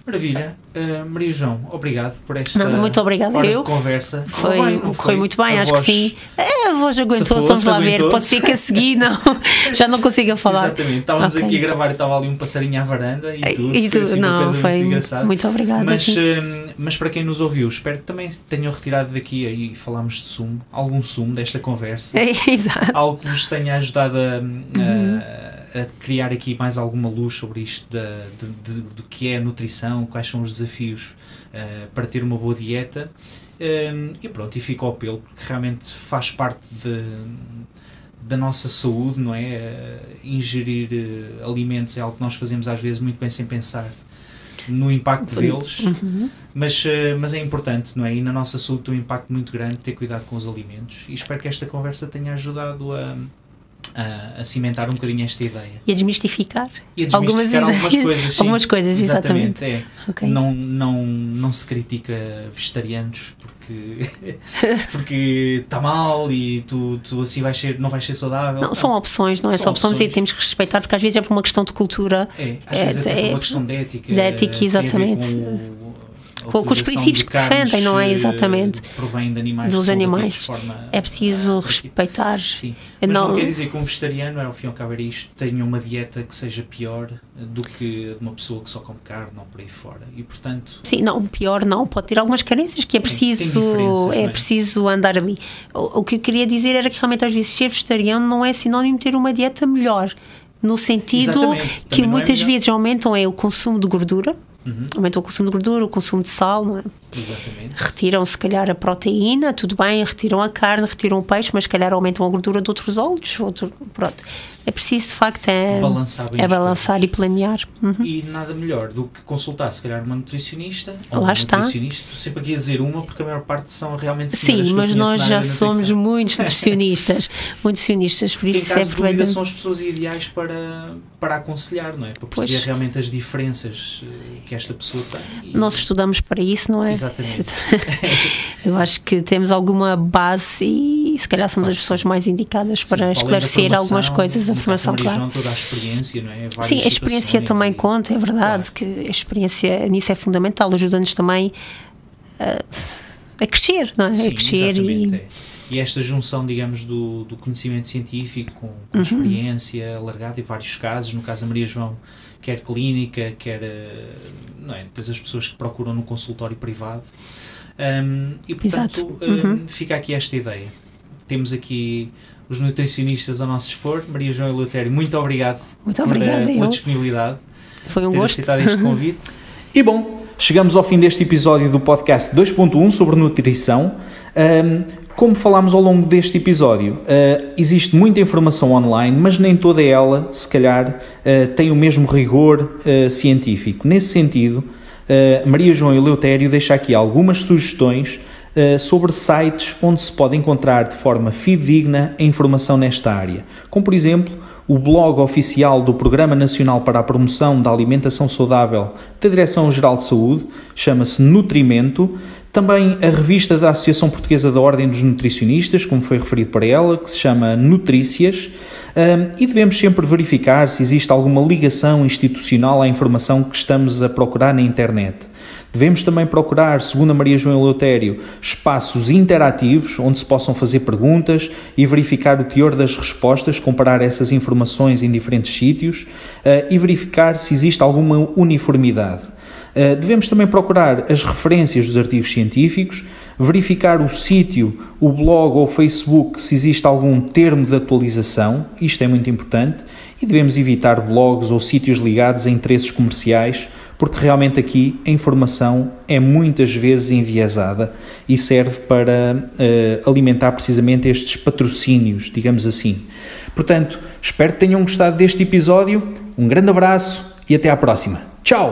Maravilha. Uh, Maria João, obrigado por esta muito obrigada eu. conversa. Foi, bem, correu foi? muito bem, a acho voz, que sim. É, a voz aguentou, vamos lá ver. Pode ser que a seguir não, já não consiga falar. Exatamente, estávamos okay. aqui a gravar e estava ali um passarinho à varanda e tudo. E tudo, assim, não, foi muito, muito obrigada. Mas, uh, mas para quem nos ouviu, espero que também tenham retirado daqui aí falámos de sumo, algum sumo desta conversa. É, exato. Algo que vos tenha ajudado a. Uhum a criar aqui mais alguma luz sobre isto da, de, de, do que é a nutrição, quais são os desafios uh, para ter uma boa dieta. Um, ehm, e pronto, e fica ao apelo, porque realmente faz parte de, da nossa saúde, não é? Uh, ingerir uh, alimentos é algo que nós fazemos às vezes muito bem sem pensar no impacto deles, uhum. mas, mas é importante, não é? E na nossa saúde tem um impacto muito grande ter cuidado com os alimentos. E espero que esta conversa tenha ajudado a a, a, cimentar um bocadinho esta ideia. E a desmistificar, e a desmistificar algumas, algumas coisas. Sim, algumas coisas, exatamente. exatamente. É. Okay. Não, não, não se critica vegetarianos porque porque está mal e tu, tu assim vais ser, não vais ser saudável. Não, são opções, não é? São, são opções, opções, e temos que respeitar, porque às vezes é por uma questão de cultura. É, às é, vezes é, é por uma questão de ética. De ética, exatamente com, com os princípios que defendem, não é? Exatamente. Provém de animais. Dos animais. é preciso respeitar. Sim. Mas não, não quer dizer que um vegetariano, ao fim e ao cabo, isto, tenha uma dieta que seja pior do que de uma pessoa que só come carne ou por aí fora. E portanto. Sim, não, pior não. Pode ter algumas carências que é preciso, é, é preciso andar ali. O, o que eu queria dizer era que realmente às vezes ser vegetariano não é sinónimo de ter uma dieta melhor no sentido que é muitas é vezes aumentam é o consumo de gordura, Uhum. Aumentam o consumo de gordura, o consumo de sal, não é? Exatamente. Retiram se calhar a proteína, tudo bem, retiram a carne, retiram o peixe, mas se calhar aumentam a gordura de outros óleos, outro, pronto. É preciso de facto é balançar, é balançar e planear. Uhum. E nada melhor do que consultar se calhar uma nutricionista Lá um está. nutricionista, estou sempre aqui a dizer uma porque a maior parte são realmente Sim, mas nós já somos muitos nutricionistas, muitos nutricionistas, por isso é de são as pessoas ideais para, para aconselhar, não é? Para perceber pois. realmente as diferenças eh, que esta pessoa tem. E... Nós estudamos para isso, não é? Exatamente. Eu acho que temos alguma base e se calhar somos as pessoas mais indicadas Sim, para esclarecer algumas coisas, a formação, claro. toda a experiência, não é? Várias Sim, a experiência também e... conta, é verdade, claro. que a experiência nisso é fundamental, ajuda-nos também a, a, crescer, não é? Sim, a crescer e. É. E esta junção, digamos, do, do conhecimento científico com, com uhum. experiência alargada, em vários casos, no caso da Maria João, quer clínica, quer eh, não é? depois as pessoas que procuram no consultório privado. Um, e portanto, uhum. fica aqui esta ideia. Temos aqui os nutricionistas ao nosso dispor, Maria João Eleutério, muito obrigado muito obrigada, pela, pela disponibilidade. Foi um ter gosto. aceitado este convite. e bom, chegamos ao fim deste episódio do podcast 2.1 sobre nutrição. Um, como falámos ao longo deste episódio, uh, existe muita informação online, mas nem toda ela, se calhar, uh, tem o mesmo rigor uh, científico. Nesse sentido, Maria João Eleutério deixa aqui algumas sugestões sobre sites onde se pode encontrar de forma fidedigna a informação nesta área, como por exemplo o blog oficial do Programa Nacional para a Promoção da Alimentação Saudável da Direção-Geral de Saúde, chama-se Nutrimento. Também a revista da Associação Portuguesa da Ordem dos Nutricionistas, como foi referido para ela, que se chama Nutrícias. e devemos sempre verificar se existe alguma ligação institucional à informação que estamos a procurar na internet. Devemos também procurar, segundo a Maria João Eleutério, espaços interativos onde se possam fazer perguntas e verificar o teor das respostas, comparar essas informações em diferentes sítios uh, e verificar se existe alguma uniformidade. Uh, devemos também procurar as referências dos artigos científicos, verificar o sítio, o blog ou o Facebook se existe algum termo de atualização, isto é muito importante, e devemos evitar blogs ou sítios ligados a interesses comerciais porque realmente aqui a informação é muitas vezes enviesada e serve para uh, alimentar precisamente estes patrocínios, digamos assim. Portanto, espero que tenham gostado deste episódio. Um grande abraço e até à próxima. Tchau!